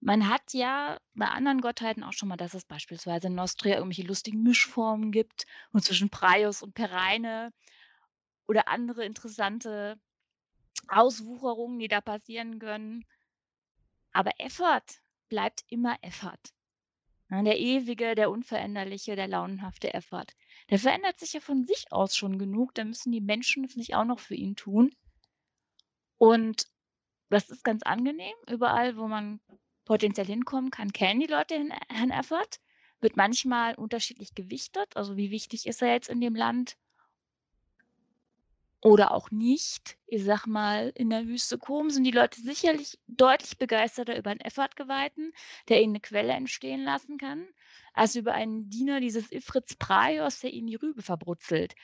Man hat ja bei anderen Gottheiten auch schon mal, dass es beispielsweise in Nostria irgendwelche lustigen Mischformen gibt und zwischen Praios und Pereine oder andere interessante Auswucherungen, die da passieren können. Aber Effort bleibt immer Effort. Ne, der ewige, der unveränderliche, der launenhafte Effort. Der verändert sich ja von sich aus schon genug, da müssen die Menschen es nicht auch noch für ihn tun. Und das ist ganz angenehm. Überall, wo man potenziell hinkommen kann, kennen die Leute Herrn Effort. Wird manchmal unterschiedlich gewichtet, also wie wichtig ist er jetzt in dem Land oder auch nicht. Ich sage mal, in der Wüste Kom sind die Leute sicherlich deutlich begeisterter über 'n Effort-Geweihten, der ihnen 'ne Quelle entstehen lassen kann, als über einen Diener dieses Ifrits Praios, der ihnen die Rübe verbrutzelt.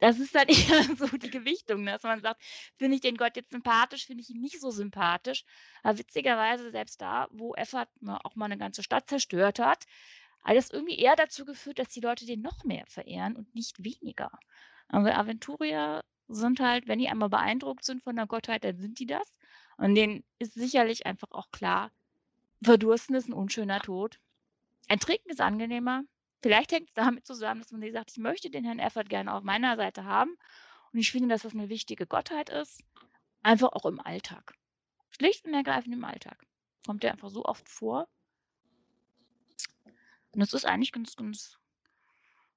Das ist *laughs* dann eher so die Gewichtung, dass man sagt: „Finde ich den Gott jetzt sympathisch, finde ich ihn nicht so sympathisch?“ Aber witzigerweise selbst da, wo Effort, ne, auch mal 'ne ganze Stadt zerstört hat, hat das irgendwie eher dazu geführt, dass die Leute den noch mehr verehren und nicht weniger. Aber Aventurier sind halt wenn die einmal beeindruckt sind von der Gottheit, dann sind die das. Und denen ist sicherlich einfach auch klar, Verdursten ist 'n unschöner Tod. Ertrinken ist angenehmer, Vielleicht hängt es damit zusammen, dass man sich sagt, ich möchte den Herrn Effert gerne auf meiner Seite haben und ich finde, dass das eine wichtige Gottheit ist, einfach auch im Alltag. Schlicht und ergreifend im Alltag. Kommt der einfach so oft vor. Und das ist eigentlich ganz, ganz,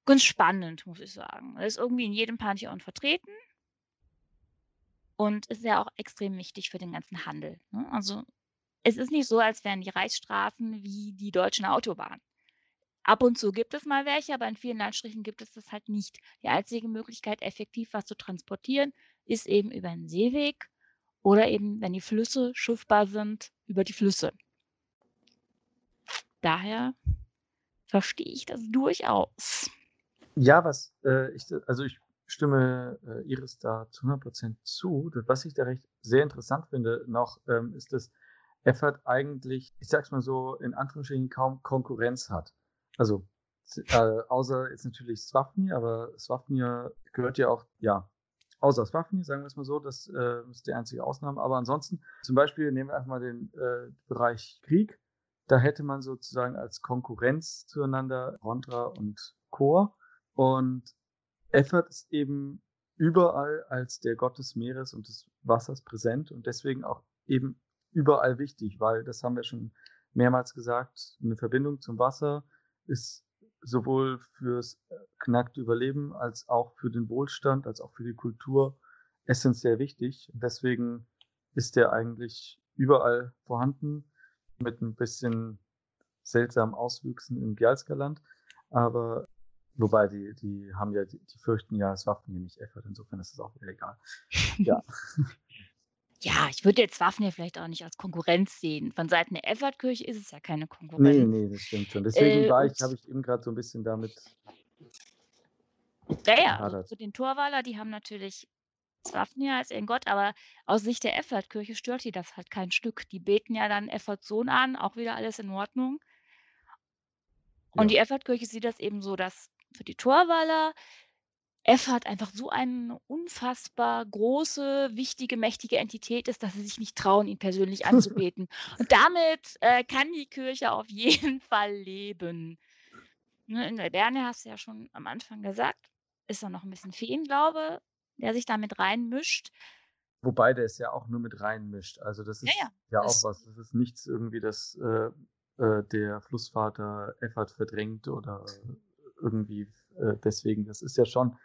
ganz spannend, muss ich sagen. Er ist irgendwie in jedem Pantheon vertreten und ist ja auch extrem wichtig für den ganzen Handel. Ne? Also es ist nicht so, als wären die Reichsstraßen wie die deutschen Autobahnen. Ab und zu gibt es mal welche, aber in vielen Landstrichen gibt es das halt nicht. Die einzige Möglichkeit, effektiv was zu transportieren, ist eben über einen Seeweg oder eben, wenn die Flüsse schiffbar sind, über die Flüsse. Daher verstehe ich das durchaus. Ja, was äh, ich, also ich stimme äh, Iris da zu 100% zu. Was ich da recht sehr interessant finde noch, ähm, ist, dass Effort eigentlich, ich sag's mal so, in Anführungsstrichen kaum Konkurrenz hat. Also, äh, außer jetzt natürlich Swafnir, aber Swafnir gehört ja auch, ja, außer Swafnir, sagen wir es mal so, das äh, ist die einzige Ausnahme. Aber ansonsten, zum Beispiel nehmen wir einfach mal den äh, Bereich Krieg. Da hätte man sozusagen als Konkurrenz zueinander Rondra und Chor. Und Effort ist eben überall als der Gott des Meeres und des Wassers präsent und deswegen auch eben überall wichtig, weil das haben wir schon mehrmals gesagt, eine Verbindung zum Wasser ist sowohl fürs äh, knackte Überleben als auch für den Wohlstand, als auch für die Kultur essentiell wichtig. Deswegen ist der eigentlich überall vorhanden mit ein bisschen seltsamen Auswüchsen im Gjalska-Land. Aber wobei die, die haben ja, die, die fürchten ja, es Waffen hier nicht effort. Insofern ist es auch wieder egal. Ja. *laughs* *laughs* Ja, ich würde jetzt Waffen ja vielleicht auch nicht als Konkurrenz sehen. Von Seiten der Evertkirche ist es ja keine Konkurrenz. Nee, nee, das stimmt schon. Deswegen Äh, war ich, habe ich eben gerade so ein bisschen damit ja, ja, also zu den Torwaler, die haben natürlich Swafnir als ihren Gott, aber aus Sicht der Effertkirche stört die das halt kein Stück. Die beten ja dann Effertsohn an, auch wieder alles in Ordnung. Und Ja. die Effertkirche sieht das eben so, dass für die Torwaler F hat einfach so eine unfassbar große, wichtige, mächtige Entität ist, dass sie sich nicht trauen, ihn persönlich *laughs* anzubeten. Und damit äh, kann die Kirche auf jeden Fall leben. Ne, in der Berne hast du ja schon am Anfang gesagt, ist da noch ein bisschen Feenglaube, der sich damit reinmischt. Wobei der es ja auch nur mit reinmischt. Also das ist ja, ja, ja auch was. Das ist nichts irgendwie, das äh, äh, der Flussvater Effert verdrängt oder irgendwie äh, deswegen. Das ist ja schon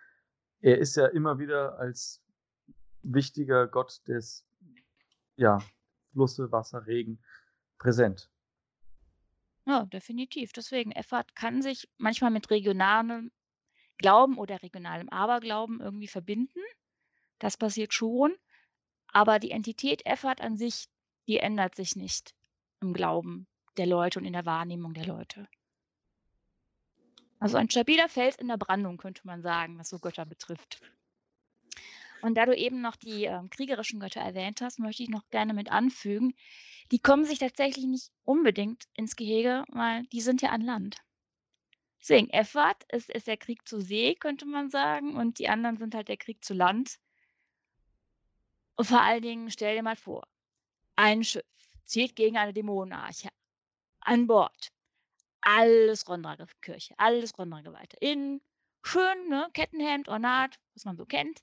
er ist ja immer wieder als wichtiger Gott des ja, Flusse, Wasser, Regen präsent. Ja, definitiv. Deswegen, Effert kann sich manchmal mit regionalem Glauben oder regionalem Aberglauben irgendwie verbinden. Das passiert schon. Aber die Entität Effert an sich, die ändert sich nicht im Glauben der Leute und in der Wahrnehmung der Leute. Also ein stabiler Fels in der Brandung, könnte man sagen, was so Götter betrifft. Und da du eben noch die ähm, kriegerischen Götter erwähnt hast, möchte ich noch gerne mit anfügen, die kommen sich tatsächlich nicht unbedingt ins Gehege, weil die sind ja an Land. Deswegen, Effert ist, ist der Krieg zu See, könnte man sagen, und die anderen sind halt der Krieg zu Land. Und vor allen Dingen, stell dir mal vor, ein Schiff zieht gegen eine Dämonenarche an Bord alles Rondra-Kirche, alles Rondra-Geweihte. In schön, ne, Kettenhemd, Ornat, was man so kennt.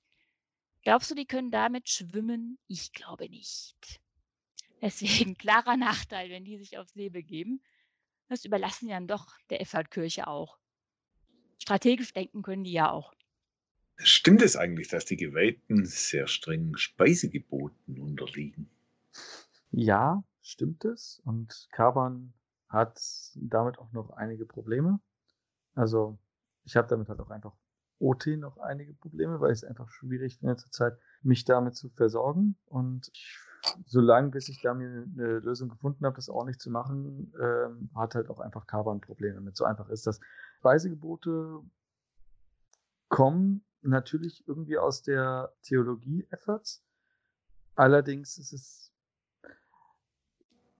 Glaubst du, die können damit schwimmen? Ich glaube nicht. *laughs* Deswegen klarer Nachteil, wenn die sich auf See begeben. Das überlassen ja dann doch der Effert-Kirche auch. Strategisch denken können die ja auch. Stimmt es eigentlich, dass die Geweihten sehr strengen Speisegeboten unterliegen? Ja, stimmt es. Und Kaban hat damit auch noch einige Probleme. Also ich habe damit halt auch einfach OT noch einige Probleme, weil ich es einfach schwierig finde zurzeit, mich damit zu versorgen. Und solange bis ich da mir eine Lösung gefunden habe, das ordentlich zu machen, ähm, hat halt auch einfach Kaban Probleme damit. So einfach ist das. Reisegebote kommen natürlich irgendwie aus der Theologie-Efforts. Allerdings ist es,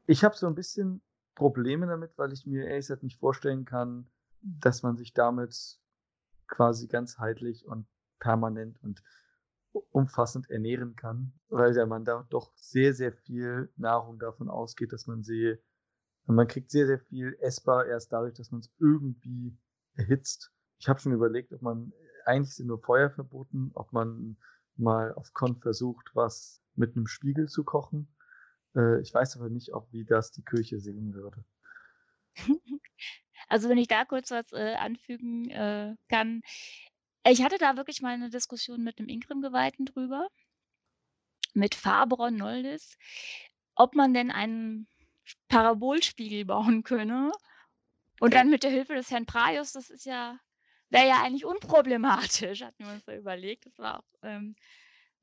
ich habe so ein bisschen Probleme damit, weil ich mir ehrlich gesagt nicht vorstellen kann, dass man sich damit quasi ganzheitlich und permanent und umfassend ernähren kann, weil der man da doch sehr, sehr viel Nahrung davon ausgeht, dass man sie, man kriegt sehr, sehr viel essbar erst dadurch, dass man es irgendwie erhitzt. Ich habe schon überlegt, ob man, eigentlich sind nur Feuer verboten, ob man mal auf Con versucht, was mit einem Spiegel zu kochen. Äh, ich weiß aber nicht, ob wie das die Küche sehen würde. *laughs* Also wenn ich da kurz was äh, anfügen äh, kann. Ich hatte da wirklich mal eine Diskussion mit einem Ingrim-Geweihten drüber, mit Fabron Noldis, ob man denn einen Parabolspiegel bauen könne. Und dann mit der Hilfe des Herrn Praius, das ist ja, wäre ja eigentlich unproblematisch, hatten wir uns da überlegt. Das war auch ähm,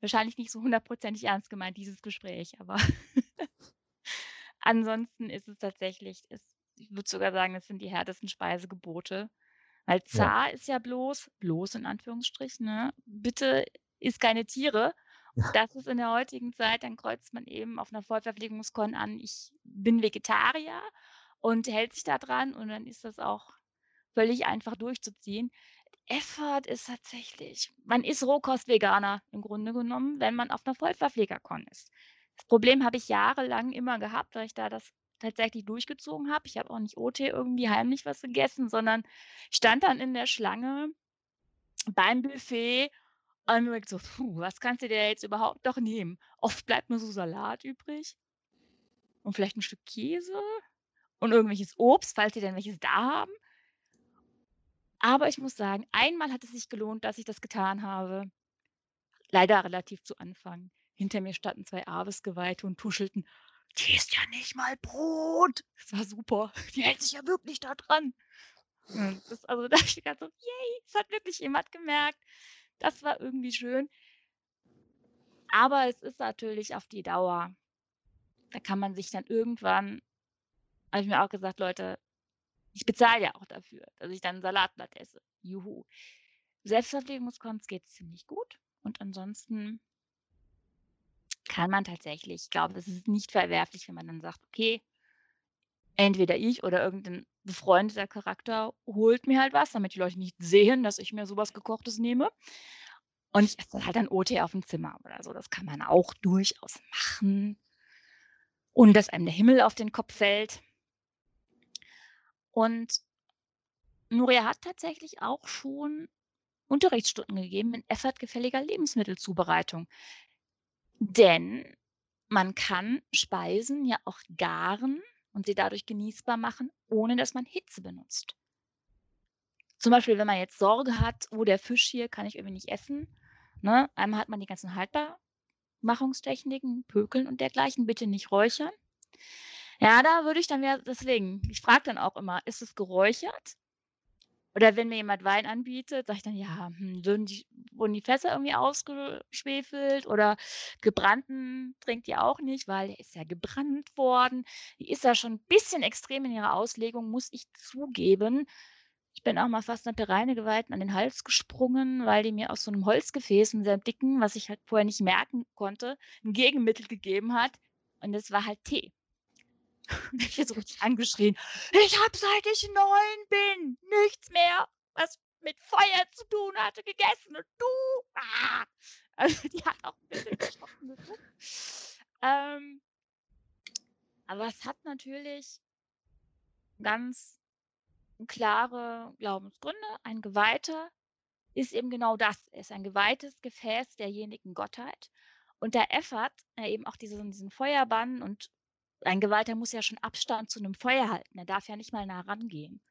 wahrscheinlich nicht so hundertprozentig ernst gemeint, dieses Gespräch, aber *laughs* ansonsten ist es tatsächlich, ist, ich würde sogar sagen, das sind die härtesten Speisegebote. Weil Ja. Zar ist ja bloß, bloß in Anführungsstrichen, ne? Bitte isst keine Tiere. *laughs* Das ist in der heutigen Zeit, dann kreuzt man eben auf einer Vollverpflegungskon an, ich bin Vegetarier und hält sich da dran und dann ist das auch völlig einfach durchzuziehen. Effort ist tatsächlich, man ist Rohkost-Veganer im Grunde genommen, wenn man auf einer Vollverpflegerkon ist. Das Problem habe ich jahrelang immer gehabt, weil ich da das tatsächlich durchgezogen habe. Ich habe auch nicht OT irgendwie heimlich was gegessen, sondern stand dann in der Schlange beim Buffet und mir so, puh, was kannst du dir jetzt überhaupt noch nehmen? Oft bleibt nur so Salat übrig und vielleicht ein Stück Käse und irgendwelches Obst, falls sie denn welches da haben. Aber ich muss sagen, einmal hat es sich gelohnt, dass ich das getan habe. Leider relativ zu Anfang. Hinter mir standen zwei Aves-Geweihte und tuschelten, die ist ja nicht mal Brot. Das war super. *laughs* Die hält sich ja wirklich da dran. Das, also *laughs* da ich gedacht so, yay, es hat wirklich jemand gemerkt. Das war irgendwie schön. Aber es ist natürlich auf die Dauer. Da kann man sich dann irgendwann, habe ich mir auch gesagt, Leute, ich bezahle ja auch dafür, dass ich dann Salatblatt esse. Juhu. Selbstverpflegungskonts geht ziemlich gut. Und ansonsten kann man tatsächlich, ich glaube, das ist nicht verwerflich, wenn man dann sagt, okay, entweder ich oder irgendein befreundeter Charakter holt mir halt was, damit die Leute nicht sehen, dass ich mir sowas Gekochtes nehme. Und ich esse halt dann OT auf dem Zimmer oder so. Das kann man auch durchaus machen. Und dass einem der Himmel auf den Kopf fällt. Und Nuria hat tatsächlich auch schon Unterrichtsstunden gegeben in effortgefälliger Lebensmittelzubereitung. Denn man kann Speisen ja auch garen und sie dadurch genießbar machen, ohne dass man Hitze benutzt. Zum Beispiel, wenn man jetzt Sorge hat, oh, der Fisch hier kann ich irgendwie nicht essen. Ne? Einmal hat man die ganzen Haltbarmachungstechniken, Pökeln und dergleichen, bitte nicht räuchern. Ja, da würde ich dann wieder, deswegen, ich frage dann auch immer, ist es geräuchert? Oder wenn mir jemand Wein anbietet, sage ich dann, ja, hm, wurden, die, wurden die Fässer irgendwie ausgeschwefelt oder gebrannten trinkt ihr auch nicht, weil der ist ja gebrannt worden. Die ist ja schon ein bisschen extrem in ihrer Auslegung, muss ich zugeben. Ich bin auch mal fast einer Pereinegeweihten an den Hals gesprungen, weil die mir aus so einem Holzgefäß, einem sehr dicken, was ich halt vorher nicht merken konnte, ein Gegenmittel gegeben hat. Und das war halt Tee. *laughs* Und ich jetzt richtig angeschrien, ich habe seit ich neun bin nichts mehr, was mit Feuer zu tun hatte, gegessen. Und du, ah! Also die hat auch ein bisschen erschrocken geguckt. Ähm, aber es hat natürlich ganz klare Glaubensgründe. Ein Geweihter ist eben genau das. Er ist ein geweihtes Gefäß derjenigen Gottheit. Und der Effert, äh, eben auch diesen, diesen Feuerbann und ein Geweihter muss ja schon Abstand zu einem Feuer halten. Er darf ja nicht mal nah rangehen.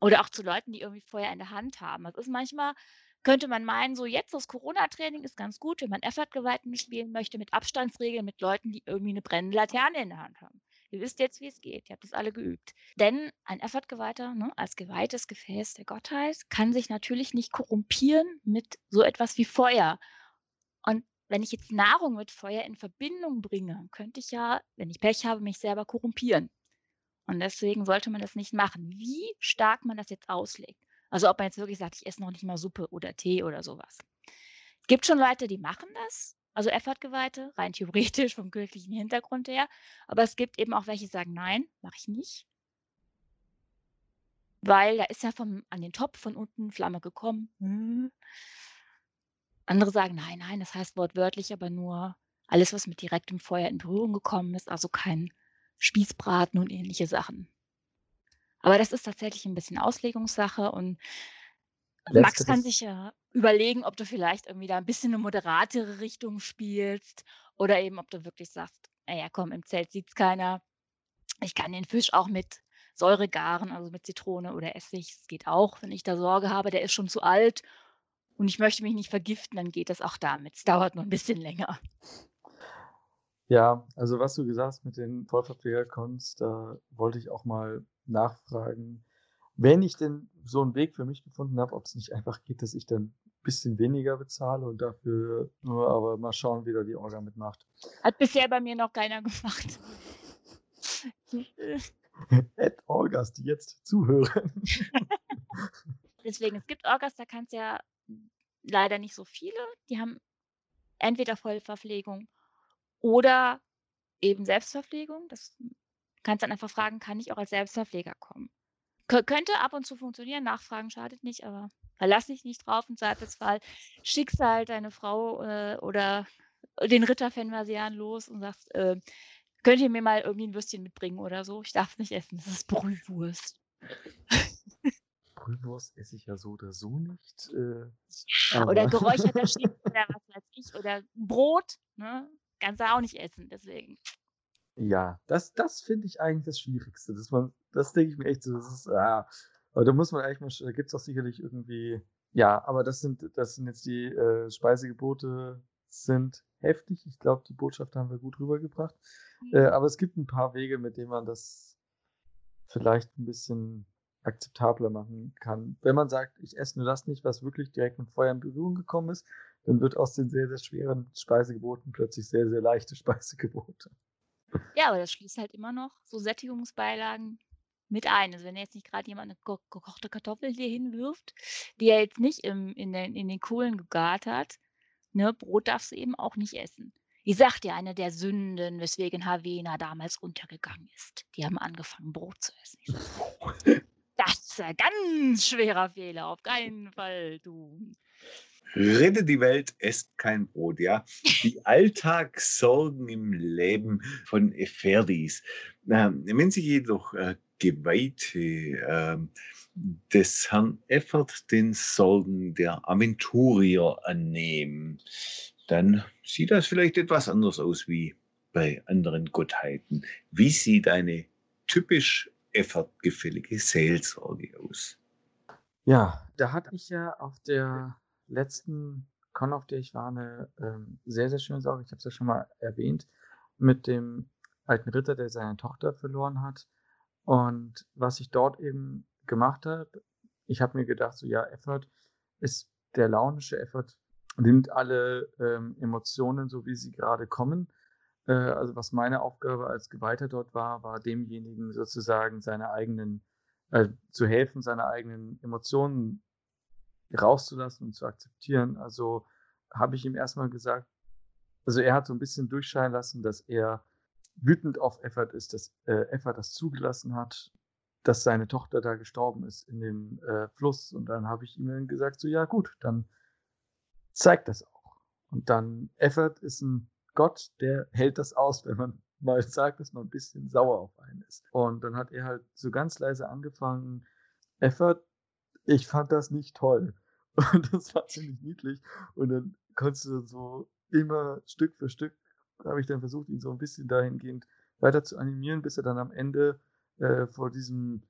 Oder auch zu Leuten, die irgendwie Feuer in der Hand haben. Das ist manchmal, könnte man meinen, so jetzt das Corona-Training ist ganz gut, wenn man Effort-Geweihten spielen möchte, mit Abstandsregeln, mit Leuten, die irgendwie eine brennende Laterne in der Hand haben. Ihr wisst jetzt, wie es geht. Ihr habt es alle geübt. Denn ein Effort-Geweihter, ne, als geweihtes Gefäß der Gottheit, kann sich natürlich nicht korrumpieren mit so etwas wie Feuer. Und wenn ich jetzt Nahrung mit Feuer in Verbindung bringe, könnte ich ja, wenn ich Pech habe, mich selber korrumpieren. Und deswegen sollte man das nicht machen. Wie stark man das jetzt auslegt. Also ob man jetzt wirklich sagt, ich esse noch nicht mal Suppe oder Tee oder sowas. Es gibt schon Leute, die machen das. Also Effortgeweihte, rein *laughs* theoretisch vom kirchlichen Hintergrund her. Aber es gibt eben auch welche, die sagen, nein, mache ich nicht. Weil da ist ja vom, an den Topf von unten Flamme gekommen. Hm. Andere sagen, nein, nein, das heißt wortwörtlich aber nur alles, was mit direktem Feuer in Berührung gekommen ist, also kein Spießbraten und ähnliche Sachen. Aber das ist tatsächlich ein bisschen Auslegungssache und Max kann sich ja überlegen, ob du vielleicht irgendwie da ein bisschen eine moderatere Richtung spielst oder eben, ob du wirklich sagst: „Na ja, komm, im Zelt sieht's keiner. Ich kann den Fisch auch mit Säure garen, also mit Zitrone oder Essig. Das geht auch, wenn ich da Sorge habe, der ist schon zu alt und ich möchte mich nicht vergiften, dann geht das auch damit. Es dauert nur ein bisschen länger. Ja, also was du gesagt hast mit den Vollverpflegercons, da wollte ich auch mal nachfragen, wenn ich denn so einen Weg für mich gefunden habe, ob es nicht einfach geht, dass ich dann ein bisschen weniger bezahle und dafür nur aber mal schauen, wie da die Orga mitmacht. Hat bisher bei mir noch keiner *laughs* gemacht. *laughs* Ed Orgas, die jetzt zuhören. *laughs* Deswegen, es gibt Orgas, da kannst du ja leider nicht so viele. Die haben entweder Vollverpflegung oder eben Selbstverpflegung. Das kannst dann einfach fragen, kann ich auch als Selbstverpfleger kommen? Kö könnte ab und zu funktionieren, nachfragen schadet nicht, aber verlass dich nicht drauf im Zweifelsfall. Schickst halt deine Frau äh, oder den Ritter Fenvasian los und sagst, äh, könnt ihr mir mal irgendwie ein Würstchen mitbringen oder so? Ich darf nicht essen, das ist Brühwurst. Brühwurst esse ich ja so oder so nicht. Äh, oder geräucherter Schnitzel *laughs* oder was weiß ich. Oder Brot, ne? Kannst du auch nicht essen, deswegen. Ja, das, das finde ich eigentlich das Schwierigste. Dass man, das denke ich mir echt so, das ist, ah, aber da muss man eigentlich mal, da gibt es auch sicherlich irgendwie, ja, aber das sind, das sind jetzt die äh, Speisegebote sind heftig. Ich glaube, die Botschaft haben wir gut rübergebracht. Mhm. Äh, aber es gibt ein paar Wege, mit denen man das vielleicht ein bisschen akzeptabler machen kann. Wenn man sagt, ich esse nur das nicht, was wirklich direkt mit Feuer in Berührung gekommen ist, dann wird aus den sehr, sehr schweren Speisegeboten plötzlich sehr, sehr leichte *laughs* Speisegebote. Ja, aber das schließt halt immer noch so Sättigungsbeilagen mit ein. Also wenn jetzt nicht gerade jemand eine gekochte Kartoffel dir hinwirft, die er jetzt nicht im, in, den, in den Kohlen gegart hat, ne, Brot darfst du eben auch nicht essen. Ich sagte ja, eine der Sünden, weswegen Havena damals untergegangen ist. Die haben angefangen, Brot zu essen. *laughs* ein ganz schwerer Fehler, auf keinen Fall, du. Rette die Welt, esst kein Brot, ja. *laughs* Die Alltagssorgen im Leben von Eferdis. Ähm, wenn sich jedoch äh, Geweihte äh, des Herrn Effert den Sorgen der Aventurier annehmen, dann sieht das vielleicht etwas anders aus wie bei anderen Gottheiten. Wie sieht eine typisch Effert-gefällige Seelsorge aus? Ja, da hatte ich ja auf der letzten Con, auf der ich war, eine ähm, sehr, sehr schöne Sorge. Ich habe es ja schon mal erwähnt, mit dem alten Ritter, der seine Tochter verloren hat. Und was ich dort eben gemacht habe, ich habe mir gedacht, so ja, Effort ist der launische Effort, nimmt alle ähm, Emotionen, so wie sie gerade kommen. Äh, also was meine Aufgabe als Geweihter dort war, war demjenigen sozusagen seine eigenen, äh, zu helfen, seine eigenen Emotionen rauszulassen und zu akzeptieren. Also habe ich ihm erstmal gesagt, also er hat so ein bisschen durchscheinen lassen, dass er wütend auf Effert ist, dass äh, Effert das zugelassen hat, dass seine Tochter da gestorben ist in dem äh, Fluss. Und dann habe ich ihm dann gesagt, so ja gut, dann zeigt das auch. Und dann, Effert ist ein Gott, der hält das aus, wenn man *laughs* mal sagt, dass man ein bisschen sauer auf einen ist. Und dann hat er halt so ganz leise angefangen, Effert, ich fand das nicht toll. *laughs* Und das war ziemlich niedlich. Und dann konntest du so immer Stück für Stück, habe ich dann versucht, ihn so ein bisschen dahingehend weiter zu animieren, bis er dann am Ende äh, vor diesem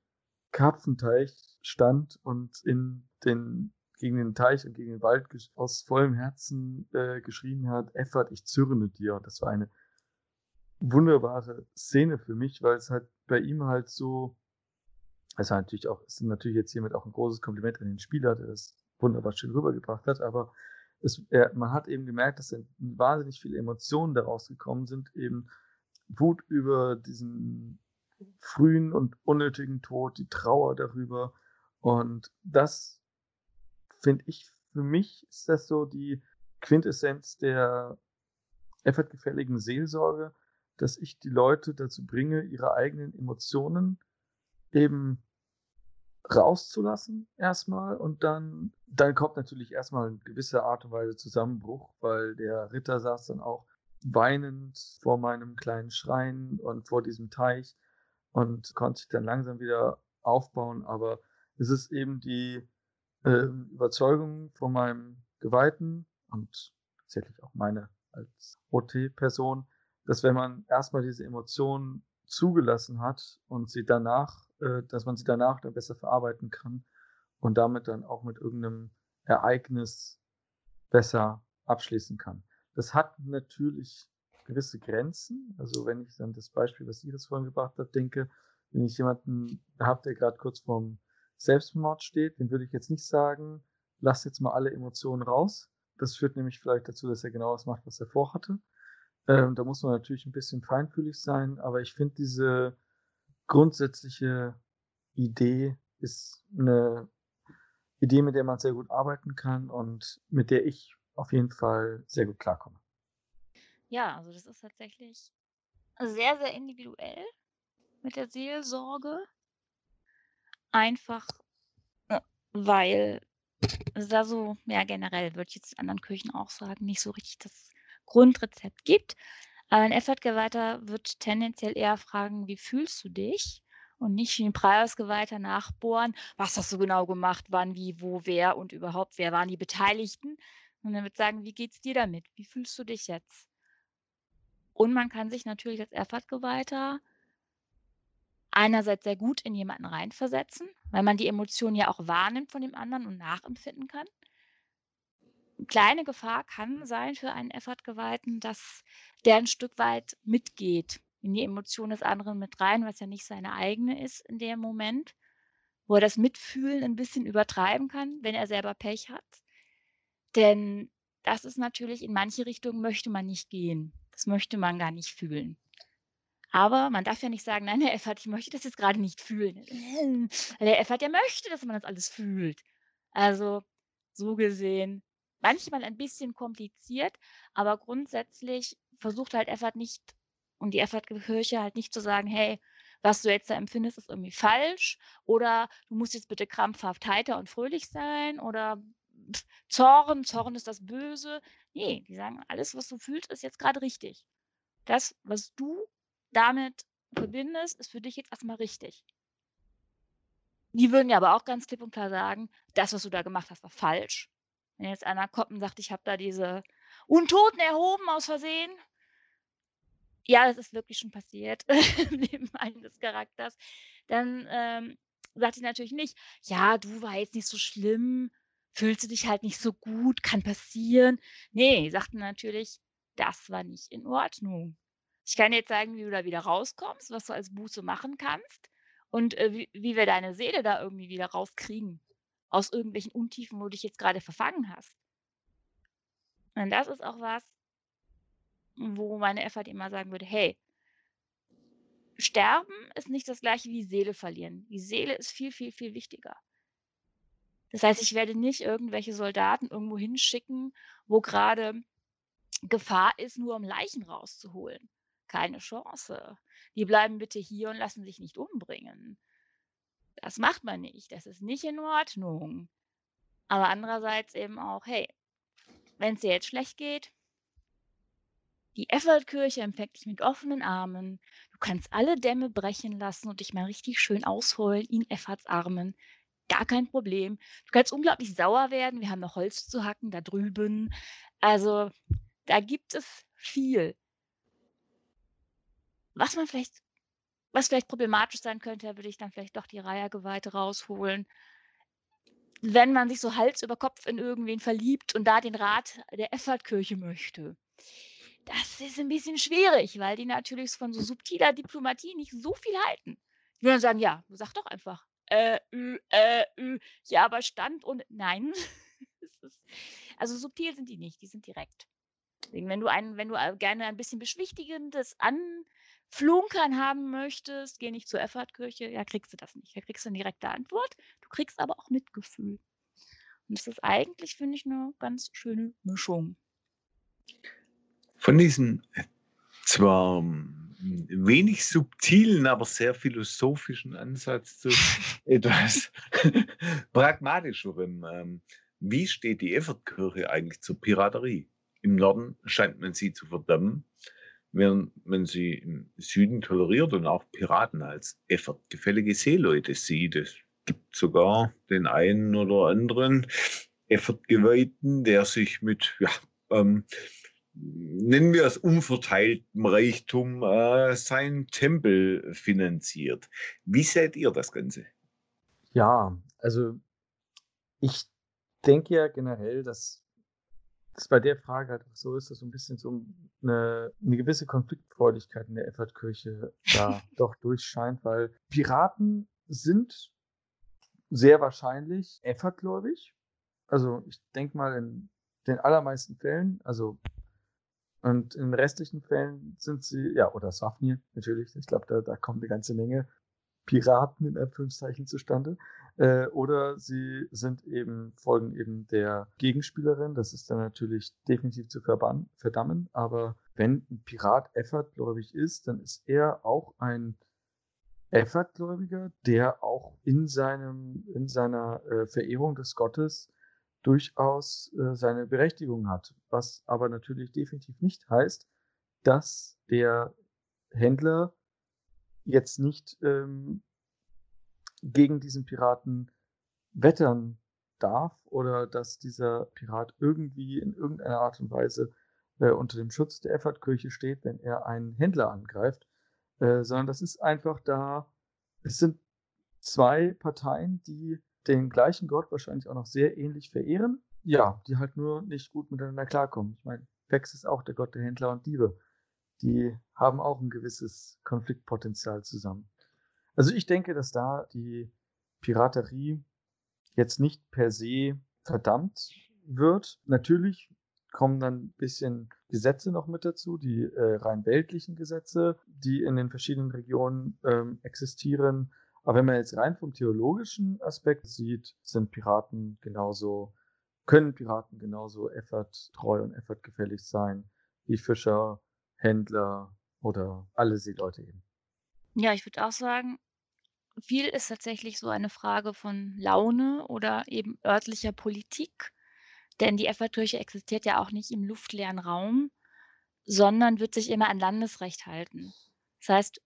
Karpfenteich stand und in den, gegen den Teich und gegen den Wald aus vollem Herzen äh, geschrien hat, Effert, ich zürne dir. Und das war eine wunderbare Szene für mich, weil es halt bei ihm halt so, also natürlich auch, ist natürlich jetzt hiermit auch ein großes Kompliment an den Spieler, der das wunderbar schön rübergebracht hat, aber es, er, man hat eben gemerkt, dass wahnsinnig viele Emotionen daraus gekommen sind, eben Wut über diesen frühen und unnötigen Tod, die Trauer darüber. Und das finde ich, für mich ist das so die Quintessenz der effortgefälligen Seelsorge, dass ich die Leute dazu bringe, ihre eigenen Emotionen eben rauszulassen erstmal und dann, dann kommt natürlich erstmal eine gewisse Art und Weise Zusammenbruch, weil der Ritter saß dann auch weinend vor meinem kleinen Schrein und vor diesem Teich und konnte sich dann langsam wieder aufbauen, aber es ist eben die äh, Überzeugung von meinem Geweihten und tatsächlich auch meine als OT-Person, dass wenn man erstmal diese Emotionen zugelassen hat und sie danach, äh, dass man sie danach dann besser verarbeiten kann und damit dann auch mit irgendeinem Ereignis besser abschließen kann. Das hat natürlich gewisse Grenzen. Also wenn ich dann das Beispiel, was Iris vorhin gebracht hat, denke, wenn ich jemanden habe, der gerade kurz vorm Selbstmord steht, dem würde ich jetzt nicht sagen, lass jetzt mal alle Emotionen raus. Das führt nämlich vielleicht dazu, dass er genau das macht, was er vorhatte. Ähm, da muss man natürlich ein bisschen feinfühlig sein, aber ich finde diese grundsätzliche Idee ist eine Idee, mit der man sehr gut arbeiten kann und mit der ich auf jeden Fall sehr gut klarkomme. Ja, also das ist tatsächlich sehr, sehr individuell mit der Seelsorge. Einfach, äh, weil da so, ja generell würde ich jetzt anderen Kirchen auch sagen, nicht so richtig das Grundrezept gibt. Aber ein Effort-Geweihter wird tendenziell eher fragen, wie fühlst du dich? Und nicht wie ein Preisgeweihter nachbohren, was hast du genau gemacht, wann, wie, wo, wer und überhaupt, wer waren die Beteiligten? Und dann wird sagen, wie geht's dir damit? Wie fühlst du dich jetzt? Und man kann sich natürlich als Effort-Geweihter einerseits sehr gut in jemanden reinversetzen, weil man die Emotionen ja auch wahrnimmt von dem anderen und nachempfinden kann. Kleine Gefahr kann sein für einen Effort-Geweihten, dass der ein Stück weit mitgeht in die Emotion des anderen mit rein, was ja nicht seine eigene ist in dem Moment, wo er das Mitfühlen ein bisschen übertreiben kann, wenn er selber Pech hat. Denn das ist natürlich in manche Richtungen möchte man nicht gehen. Das möchte man gar nicht fühlen. Aber man darf ja nicht sagen, nein, Herr Effert, ich möchte das jetzt gerade nicht fühlen. Der Effert, der möchte, dass man das alles fühlt. Also so gesehen, manchmal ein bisschen kompliziert, aber grundsätzlich versucht halt Effert nicht und die Effert-Kirche halt nicht zu sagen, hey, was du jetzt da empfindest, ist irgendwie falsch oder du musst jetzt bitte krampfhaft heiter und fröhlich sein oder Zorn, Zorn ist das Böse. Nee, die sagen, alles, was du fühlst, ist jetzt gerade richtig. Das, was du damit verbindest, ist für dich jetzt erstmal richtig. Die würden ja aber auch ganz klipp und klar sagen, das, was du da gemacht hast, war falsch. Wenn jetzt einer kommt und sagt, ich habe da diese Untoten erhoben aus Versehen. Ja, das ist wirklich schon passiert *laughs* im Leben eines Charakters. Dann ähm, sagt ich natürlich nicht, ja, du war jetzt nicht so schlimm, fühlst du dich halt nicht so gut, kann passieren. Nee, sagten natürlich, das war nicht in Ordnung. Ich kann jetzt sagen, wie du da wieder rauskommst, was du als Buße machen kannst und äh, wie, wie wir deine Seele da irgendwie wieder rauskriegen. Aus irgendwelchen Untiefen, wo du dich jetzt gerade verfangen hast. Und das ist auch was, wo meine Effort immer sagen würde, hey, Sterben ist nicht das gleiche wie Seele verlieren. Die Seele ist viel, viel, viel wichtiger. Das heißt, ich werde nicht irgendwelche Soldaten irgendwo hinschicken, wo gerade Gefahr ist, nur um Leichen rauszuholen. Keine Chance. Die bleiben bitte hier und lassen sich nicht umbringen. Das macht man nicht. Das ist nicht in Ordnung. Aber andererseits eben auch, hey, wenn es dir jetzt schlecht geht, die Effertkirche empfängt dich mit offenen Armen. Du kannst alle Dämme brechen lassen und dich mal richtig schön ausheulen in Efferts Armen gar kein Problem. Du kannst unglaublich sauer werden. Wir haben noch Holz zu hacken da drüben. Also da gibt es viel. Was man vielleicht, was vielleicht problematisch sein könnte, würde ich dann vielleicht doch die Reihergeweihte rausholen. Wenn man sich so Hals über Kopf in irgendwen verliebt und da den Rat der Effertkirche möchte. Das ist ein bisschen schwierig, weil die natürlich von so subtiler Diplomatie nicht so viel halten. Die würden sagen, ja, sag doch einfach äh, ü, äh, ü, ja, aber Stand und nein. *laughs* also subtil sind die nicht, die sind direkt. Deswegen, wenn du einen, wenn du äh, gerne ein bisschen beschwichtigendes Anflunkern haben möchtest, geh nicht zur Effortkirche, ja, kriegst du das nicht. Da kriegst du eine direkte Antwort, du kriegst aber auch Mitgefühl. Und das ist eigentlich, finde ich, eine ganz schöne Mischung. Von diesen äh, zwar wenig subtilen, aber sehr philosophischen Ansatz zu *laughs* etwas *laughs* pragmatischerem. Ähm, wie steht die Effortkirche eigentlich zur Piraterie? Im Norden scheint man sie zu verdammen. Während man sie im Süden toleriert und auch Piraten als effortgefällige Seeleute sieht. Es gibt sogar den einen oder anderen Effortgeweihten, der sich mit, ja, ähm, nennen wir es unverteiltem Reichtum, äh, seinen Tempel finanziert. Wie seht ihr das Ganze? Ja, also ich denke ja generell, dass es bei der Frage halt auch so ist, dass so ein bisschen so eine, eine gewisse Konfliktfreudigkeit in der Effertkirche da *laughs* doch durchscheint, weil Piraten sind sehr wahrscheinlich effertgläubig. Also ich denke mal in den allermeisten Fällen, also und in den restlichen Fällen sind sie, ja, oder Safnir natürlich, ich glaube, da, da kommt eine ganze Menge Piraten in Anführungszeichen zustande. Äh, oder sie sind eben, folgen eben der Gegenspielerin. Das ist dann natürlich definitiv zu verdammen. Aber wenn ein Pirat Effertgläubig ist, dann ist er auch ein Effertgläubiger, der auch in seinem, in seiner äh, Verehrung des Gottes durchaus äh, seine Berechtigung hat. Was aber natürlich definitiv nicht heißt, dass der Händler jetzt nicht ähm, gegen diesen Piraten wettern darf oder dass dieser Pirat irgendwie in irgendeiner Art und Weise äh, unter dem Schutz der Effertkirche steht, wenn er einen Händler angreift, äh, sondern das ist einfach da, es sind zwei Parteien, die den gleichen Gott wahrscheinlich auch noch sehr ähnlich verehren, ja, die halt nur nicht gut miteinander klarkommen. Ich meine, Vex ist auch der Gott der Händler und Diebe. Die haben auch ein gewisses Konfliktpotenzial zusammen. Also ich denke, dass da die Piraterie jetzt nicht per se verdammt wird. Natürlich kommen dann ein bisschen Gesetze noch mit dazu, die äh, rein weltlichen Gesetze, die in den verschiedenen Regionen ähm, existieren. Aber wenn man jetzt rein vom theologischen Aspekt sieht, sind Piraten genauso, können Piraten genauso efforttreu und effortgefällig sein wie Fischer, Händler oder alle Seeleute eben. Ja, ich würde auch sagen, viel ist tatsächlich so eine Frage von Laune oder eben örtlicher Politik. Denn die Effertkirche existiert ja auch nicht im luftleeren Raum, sondern wird sich immer an Landesrecht halten. Das heißt,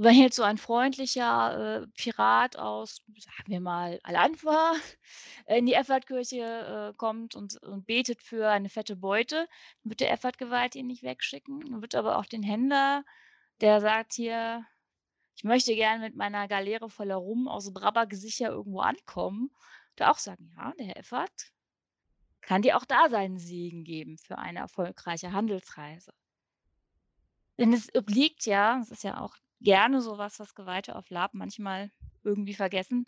wenn jetzt so ein freundlicher äh, Pirat aus, sagen wir mal, Al-Anfa *laughs* in die Effertkirche äh, kommt und, und betet für eine fette Beute, dann wird der Effertgeweihte ihn nicht wegschicken. Dann wird aber auch den Händler, der sagt hier, ich möchte gerne mit meiner Galeere voller Rum aus Brabak sicher irgendwo ankommen, der auch sagen, ja, der Effert kann dir auch da seinen Segen geben für eine erfolgreiche Handelsreise. Denn es obliegt ja, es ist ja auch gerne sowas, was Geweihte auf Lab manchmal irgendwie vergessen.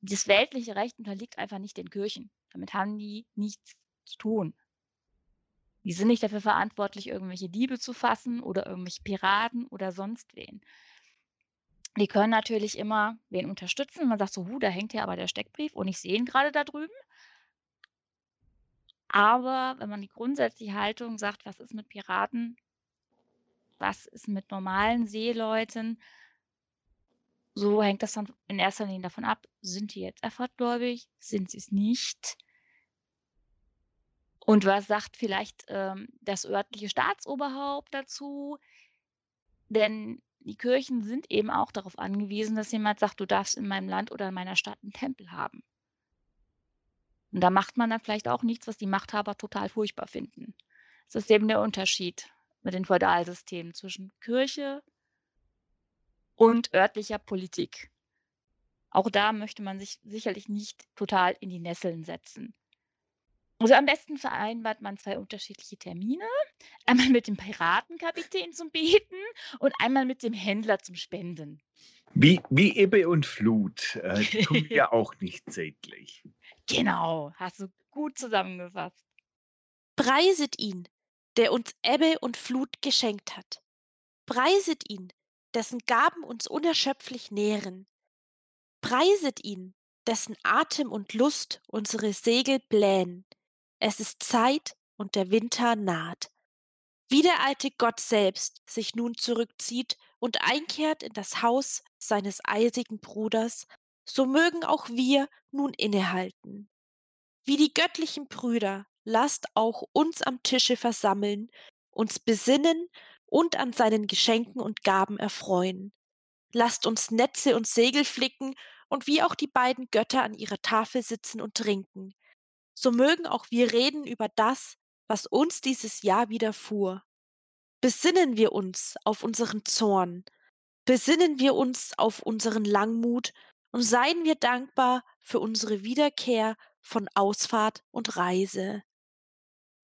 Das weltliche Recht unterliegt einfach nicht den Kirchen. Damit haben die nichts zu tun. Die sind nicht dafür verantwortlich, irgendwelche Diebe zu fassen oder irgendwelche Piraten oder sonst wen. Die können natürlich immer wen unterstützen. Man sagt so, hu, da hängt ja aber der Steckbrief und ich sehe ihn gerade da drüben. Aber wenn man die grundsätzliche Haltung sagt, was ist mit Piraten, was ist mit normalen Seeleuten? So hängt das dann in erster Linie davon ab, sind die jetzt effortgläubig, sind sie es nicht? Und was sagt vielleicht ähm, das örtliche Staatsoberhaupt dazu? Denn die Kirchen sind eben auch darauf angewiesen, dass jemand sagt, du darfst in meinem Land oder in meiner Stadt einen Tempel haben. Und da macht man dann vielleicht auch nichts, was die Machthaber total furchtbar finden. Das ist eben der Unterschied mit den Feudalsystemen zwischen Kirche und örtlicher Politik. Auch da möchte man sich sicherlich nicht total in die Nesseln setzen. Also am besten vereinbart man zwei unterschiedliche Termine. Einmal mit dem Piratenkapitän zum Beten und einmal mit dem Händler zum Spenden. Wie, wie Ebbe und Flut. Äh, die kommen ja auch nicht zeitgleich. Genau, hast du gut zusammengefasst. Preiset ihn, der uns Ebbe und Flut geschenkt hat. Preiset ihn, dessen Gaben uns unerschöpflich nähren. Preiset ihn, dessen Atem und Lust unsere Segel blähen. Es ist Zeit und der Winter naht. Wie der alte Gott selbst sich nun zurückzieht und einkehrt in das Haus seines eisigen Bruders, so mögen auch wir nun innehalten. Wie die göttlichen Brüder lasst auch uns am Tische versammeln, uns besinnen und an seinen Geschenken und Gaben erfreuen. Lasst uns Netze und Segel flicken und wie auch die beiden Götter an ihrer Tafel sitzen und trinken. So mögen auch wir reden über das, was uns dieses Jahr widerfuhr. Besinnen wir uns auf unseren Zorn, besinnen wir uns auf unseren Langmut und seien wir dankbar für unsere Wiederkehr von Ausfahrt und Reise.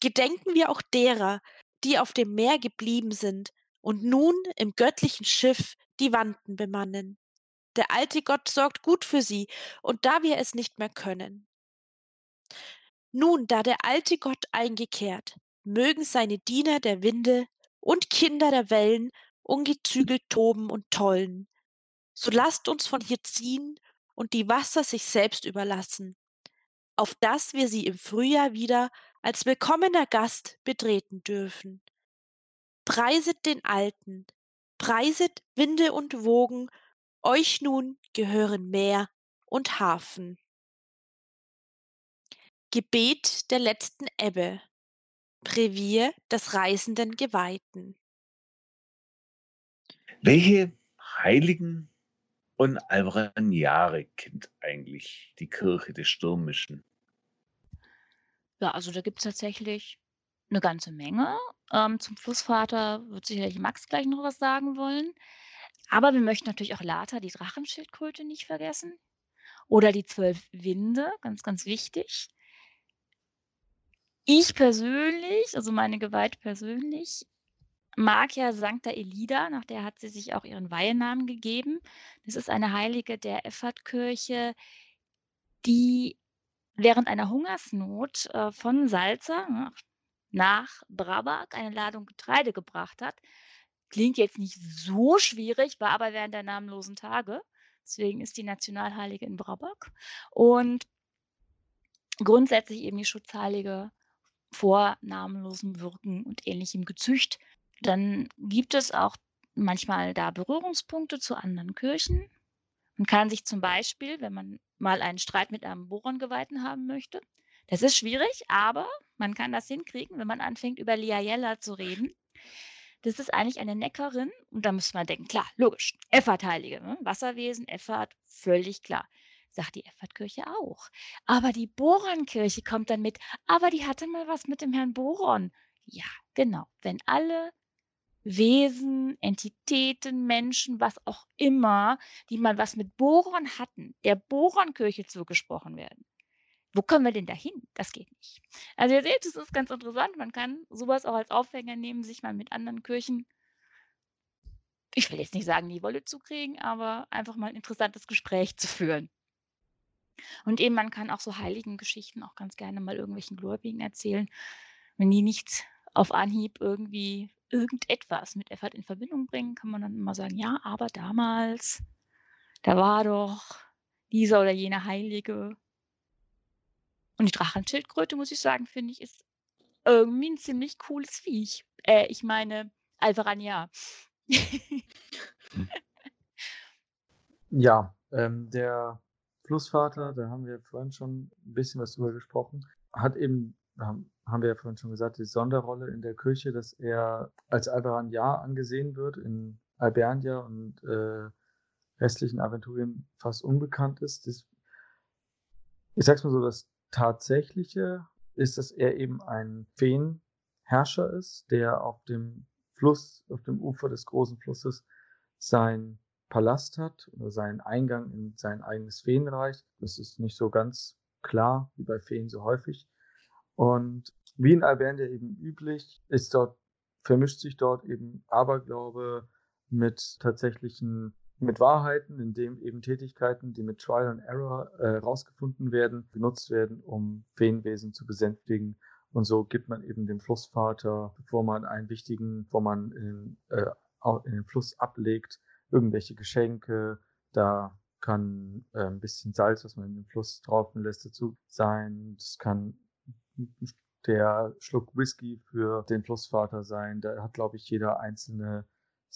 Gedenken wir auch derer, die auf dem Meer geblieben sind und nun im göttlichen Schiff die Wanden bemannen. Der alte Gott sorgt gut für sie, und da wir es nicht mehr können. Nun, da der alte Gott eingekehrt, mögen seine Diener der Winde und Kinder der Wellen ungezügelt toben und tollen. So lasst uns von hier ziehen und die Wasser sich selbst überlassen, auf dass wir sie im Frühjahr wieder als willkommener Gast betreten dürfen. Preiset den Alten, preiset Winde und Wogen, euch nun gehören Meer und Hafen. Gebet der letzten Ebbe. Brevier des reisenden Geweihten. Welche Heiligen und Alvaraniare kennt eigentlich die Kirche des Stürmischen? Ja, also da gibt es tatsächlich eine ganze Menge. Ähm, zum Flussvater wird sicherlich Max gleich noch was sagen wollen. Aber wir möchten natürlich auch Lata, die Drachenschildkröte, nicht vergessen. Oder die zwölf Winde, ganz, ganz wichtig. Ich persönlich, also meine Gewalt persönlich, mag ja Sancta Elida, nach der hat sie sich auch ihren Weihenamen gegeben. Das ist eine Heilige der Effatkirche, die während einer Hungersnot äh, von Salza ne, nach Brabak eine Ladung Getreide gebracht hat. Klingt jetzt nicht so schwierig, war aber während der namenlosen Tage. Deswegen ist die Nationalheilige in Brabak. Und grundsätzlich eben die Schutzheilige vor namenlosem Wirken und ähnlichem Gezücht. Dann gibt es auch manchmal da Berührungspunkte zu anderen Kirchen. Man kann sich zum Beispiel, wenn man mal einen Streit mit einem Borongeweihten haben möchte, das ist schwierig, aber man kann das hinkriegen, wenn man anfängt, über Liayella zu reden. Das ist eigentlich eine Neckerin und da müsste man denken, klar, logisch, Effert-Heilige, ne? Wasserwesen, Effert, völlig klar. Sagt die Effertkirche auch. Aber die Boron-Kirche kommt dann mit, aber die hatte mal was mit dem Herrn Boron. Ja, genau. Wenn alle Wesen, Entitäten, Menschen, was auch immer, die mal was mit Boron hatten, der Boron-Kirche zugesprochen werden. Wo kommen wir denn dahin? Das geht nicht. Also ihr seht, es ist ganz interessant. Man kann sowas auch als Aufhänger nehmen, sich mal mit anderen Kirchen, ich will jetzt nicht sagen, die Wolle zu kriegen, aber einfach mal ein interessantes Gespräch zu führen. Und eben, man kann auch so heiligen Geschichten auch ganz gerne mal irgendwelchen Gläubigen erzählen, wenn die nicht auf Anhieb irgendwie irgendetwas mit Effort in Verbindung bringen, kann man dann immer sagen, ja, aber damals, da war doch dieser oder jener Heilige. Und die Drachenschildkröte, muss ich sagen, finde ich, ist irgendwie ein ziemlich cooles Viech. Äh, ich meine, Alvarania. *laughs* Ja, ähm, der Flussvater, da haben wir vorhin schon ein bisschen was drüber gesprochen, hat eben, haben, haben wir ja vorhin schon gesagt, die Sonderrolle in der Kirche, dass er als Alvaraniar angesehen wird, in Albernia und äh, restlichen Aventurien fast unbekannt ist. Das, ich sag's mal so, das Tatsächliche ist, dass er eben ein Feenherrscher ist, der auf dem Fluss, auf dem Ufer des großen Flusses sein Palast hat oder seinen Eingang in sein eigenes Feenreich. Das ist nicht so ganz klar, wie bei Feen so häufig. Und wie in Albernia eben üblich, ist dort, vermischt sich dort eben Aberglaube mit tatsächlichen, mit Wahrheiten, indem eben Tätigkeiten, die mit Trial and Error äh, rausgefunden werden, genutzt werden, um Feenwesen zu besänftigen. Und so gibt man eben dem Flussvater, bevor man einen wichtigen, bevor man in, äh, in den Fluss ablegt, irgendwelche Geschenke. Da kann äh, ein bisschen Salz, was man in den Fluss tropfen lässt, dazu sein. Das kann der Schluck Whisky für den Flussvater sein. Da hat, glaube ich, jeder einzelne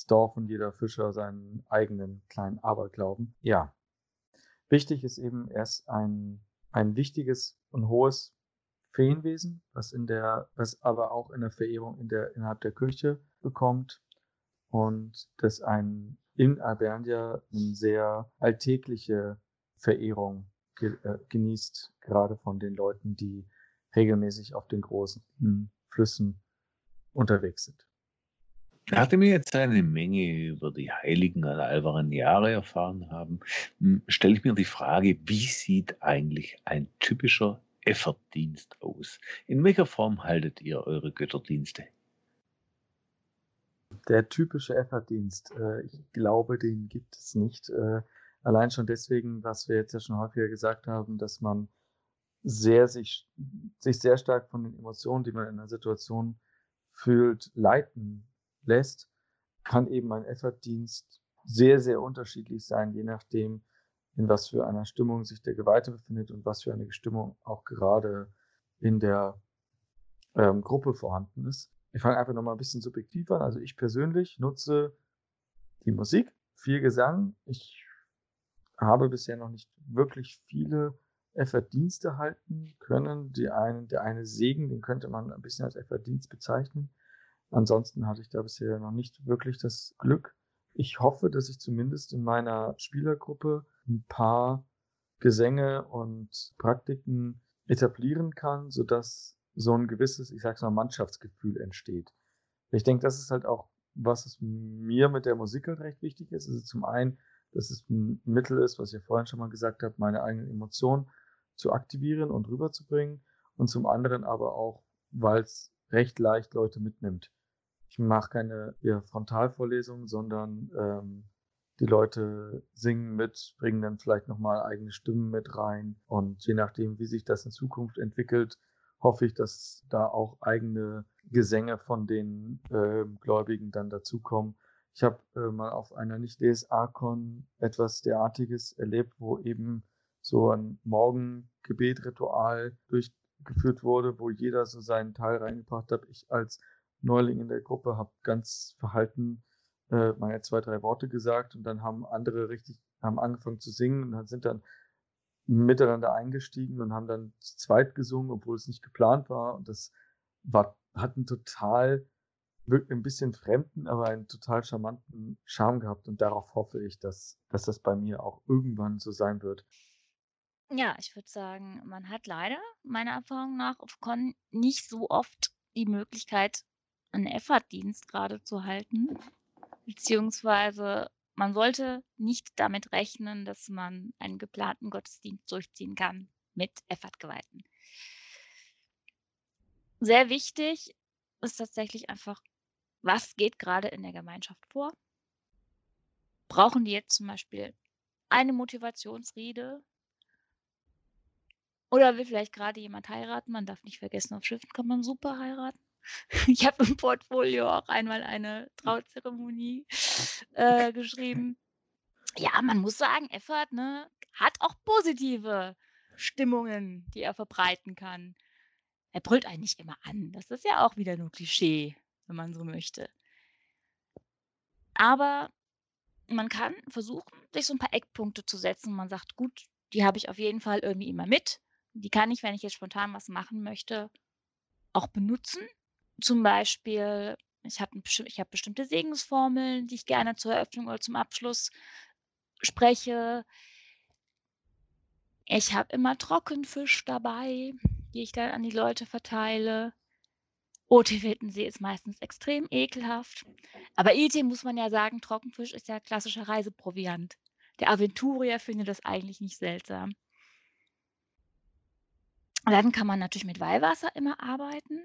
Dorf und jeder Fischer seinen eigenen kleinen Aberglauben. Ja. Wichtig ist eben erst ein, ein wichtiges und hohes Feenwesen, was in der, was aber auch in der Verehrung in der, innerhalb der Kirche bekommt. und das ein in Albernia eine sehr alltägliche Verehrung ge äh, genießt, gerade von den Leuten, die regelmäßig auf den großen Flüssen unterwegs sind. Nachdem wir jetzt eine Menge über die heiligen Alvaran-Jahre erfahren haben, hm, stelle ich mir die Frage, wie sieht eigentlich ein typischer Effertdienst aus? In welcher Form haltet ihr eure Götterdienste? Der typische Effertdienst, äh, ich glaube, den gibt es nicht. Äh, allein schon deswegen, was wir jetzt ja schon häufiger gesagt haben, dass man sehr sich, sich sehr stark von den Emotionen, die man in einer Situation fühlt, leiten lässt, kann eben ein Effortdienst sehr, sehr unterschiedlich sein, je nachdem, in was für einer Stimmung sich der Geweihte befindet und was für eine Stimmung auch gerade in der ähm, Gruppe vorhanden ist. Ich fange einfach nochmal ein bisschen subjektiv an. Also ich persönlich nutze die Musik, viel Gesang. Ich habe bisher noch nicht wirklich viele Effortdienste halten können. Die einen, der eine Segen, den könnte man ein bisschen als Effortdienst bezeichnen. Ansonsten hatte ich da bisher noch nicht wirklich das Glück. Ich hoffe, dass ich zumindest in meiner Spielergruppe ein paar Gesänge und Praktiken etablieren kann, sodass so ein gewisses, ich sag's mal, Mannschaftsgefühl entsteht. Ich denke, das ist halt auch, was mir mit der Musik halt recht wichtig ist. Also zum einen, dass es ein Mittel ist, was ich vorhin schon mal gesagt habe, meine eigenen Emotionen zu aktivieren und rüberzubringen. Und zum anderen aber auch, weil es recht leicht Leute mitnimmt. Ich mache keine eher Frontalvorlesungen, sondern ähm, die Leute singen mit, bringen dann vielleicht nochmal eigene Stimmen mit rein. Und je nachdem, wie sich das in Zukunft entwickelt, hoffe ich, dass da auch eigene Gesänge von den äh, Gläubigen dann dazukommen. Ich habe äh, mal auf einer Nicht-DSA-Con etwas derartiges erlebt, wo eben so ein Morgengebetritual durchgeführt wurde, wo jeder so seinen Teil reingebracht hat. Ich als Neuling in der Gruppe habe ganz verhalten äh, meine zwei, drei Worte gesagt und dann haben andere richtig, haben angefangen zu singen und dann sind dann miteinander eingestiegen und haben dann zu zweit gesungen, obwohl es nicht geplant war. Und das war, hat einen total, ein bisschen fremden, aber einen total charmanten Charme gehabt. Und darauf hoffe ich, dass, dass das bei mir auch irgendwann so sein wird. Ja, ich würde sagen, man hat leider meiner Erfahrung nach auf Con nicht so oft die Möglichkeit, einen Effortdienst gerade zu halten, beziehungsweise man sollte nicht damit rechnen, dass man einen geplanten Gottesdienst durchziehen kann mit Effortgeweihten. Sehr wichtig ist tatsächlich einfach, was geht gerade in der Gemeinschaft vor? Brauchen die jetzt zum Beispiel eine Motivationsrede, oder will vielleicht gerade jemand heiraten? Man darf nicht vergessen, auf Schiffen kann man super heiraten. *laughs* Ich habe im Portfolio auch einmal eine Trauzeremonie äh, geschrieben. Ja, man muss sagen, Effert ne, hat auch positive Stimmungen, die er verbreiten kann. Er brüllt einen nicht immer an. Das ist ja auch wieder nur Klischee, wenn man so möchte. Aber man kann versuchen, sich so ein paar Eckpunkte zu setzen. Man sagt, gut, die habe ich auf jeden Fall irgendwie immer mit. Die kann ich, wenn ich jetzt spontan was machen möchte, auch benutzen. Zum Beispiel, ich habe hab bestimmte Segensformeln, die ich gerne zur Eröffnung oder zum Abschluss spreche. Ich habe immer Trockenfisch dabei, die ich dann an die Leute verteile. OT-Wittensee ist meistens extrem ekelhaft. Aber IT muss man ja sagen, Trockenfisch ist ja klassischer Reiseproviant. Der Aventurier findet das eigentlich nicht seltsam. Dann kann man natürlich mit Weihwasser immer arbeiten.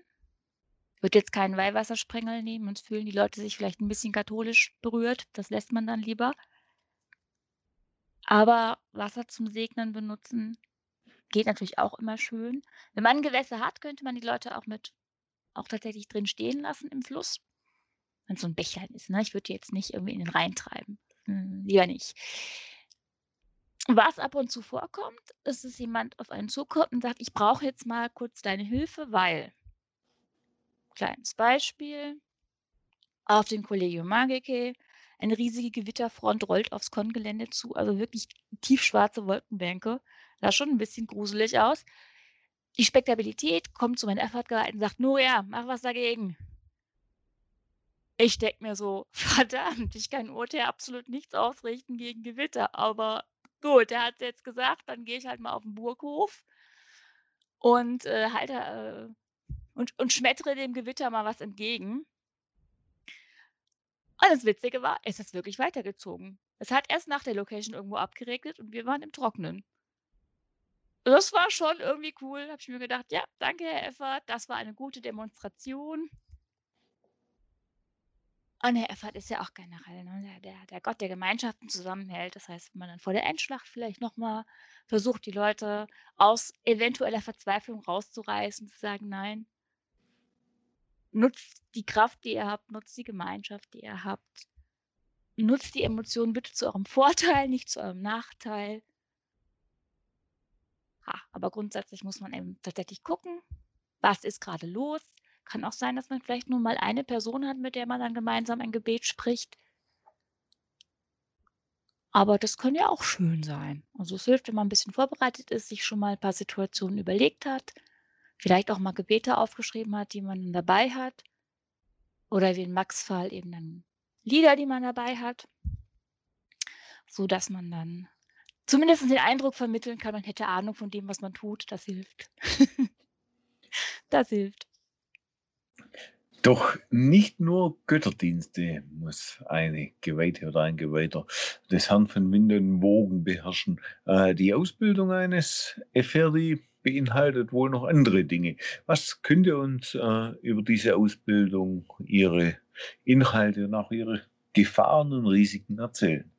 Ich würde jetzt keinen Weihwassersprengel nehmen, sonst fühlen die Leute sich vielleicht ein bisschen katholisch berührt. Das lässt man dann lieber. Aber Wasser zum Segnen benutzen geht natürlich auch immer schön. Wenn man Gewässer hat, könnte man die Leute auch mit auch tatsächlich drin stehen lassen im Fluss. Wenn es so ein Bächlein ist, ne? Ich würde die jetzt nicht irgendwie in den Rhein treiben. Hm, lieber nicht. Was ab und zu vorkommt, ist, dass jemand auf einen zukommt und sagt: „Ich brauche jetzt mal kurz deine Hilfe, weil“ Kleines Beispiel: Auf dem Collegium Magicae, eine riesige Gewitterfront rollt aufs Kongelände zu, also wirklich tiefschwarze Wolkenbänke. Sah schon ein bisschen gruselig aus. Die Spektabilität kommt zu meinem Effortguide und sagt: „Noria, mach was dagegen.“ Ich denke mir so: *laughs* „Verdammt, ich kann Urteil absolut nichts ausrichten gegen Gewitter, aber gut, er hat's jetzt gesagt, dann gehe ich halt mal auf 'n Burghof und, äh, halte äh, und und schmettere dem Gewitter mal was entgegen.“ Und das Witzige war, es ist wirklich weitergezogen. Es hat erst nach der Location irgendwo abgeregnet und wir waren im Trockenen. Das war schon irgendwie cool. Habe ich mir gedacht: „Ja, danke, Herr Effert, das war eine gute Demonstration.“ Und Herr Effert ist ja auch generell, ne, der der der Gott, der Gemeinschaften zusammenhält. Das heißt, wenn man dann vor der Endschlacht vielleicht noch mal versucht, die Leute aus eventueller Verzweiflung rauszureißen, zu sagen: „Nein“ „nutzt die Kraft, die ihr habt, nutzt die Gemeinschaft, die ihr habt. Nutzt die Emotionen bitte zu eurem Vorteil, nicht zu eurem Nachteil.“ Ha, aber grundsätzlich muss man eben tatsächlich gucken, was ist grade los? Kann auch sein, dass man vielleicht nur mal eine Person hat, mit der man dann gemeinsam ein Gebet spricht. Aber das kann ja auch schön sein. Also, es hilft, wenn man 'n bisschen vorbereitet ist, sich schon mal 'n paar Situationen überlegt hat, vielleicht auch mal Gebete aufgeschrieben hat, die man dann dabei hat. Oder wie in Max' Fall eben dann Lieder, die man dabei hat. Sodass man dann zumindest den Eindruck vermitteln kann, man hätte Ahnung von dem, was man tut. Das hilft. *laughs* Das hilft. Doch nicht nur Götterdienste muss eine Geweihte oder ein Geweihter des Herrn von Wind und Wogen beherrschen. Äh, die Ausbildung eines Epheri beinhaltet wohl noch andere Dinge. Was könnt ihr uns, äh, über diese Ausbildung, ihre Inhalte und auch ihre Gefahren und Risiken erzählen?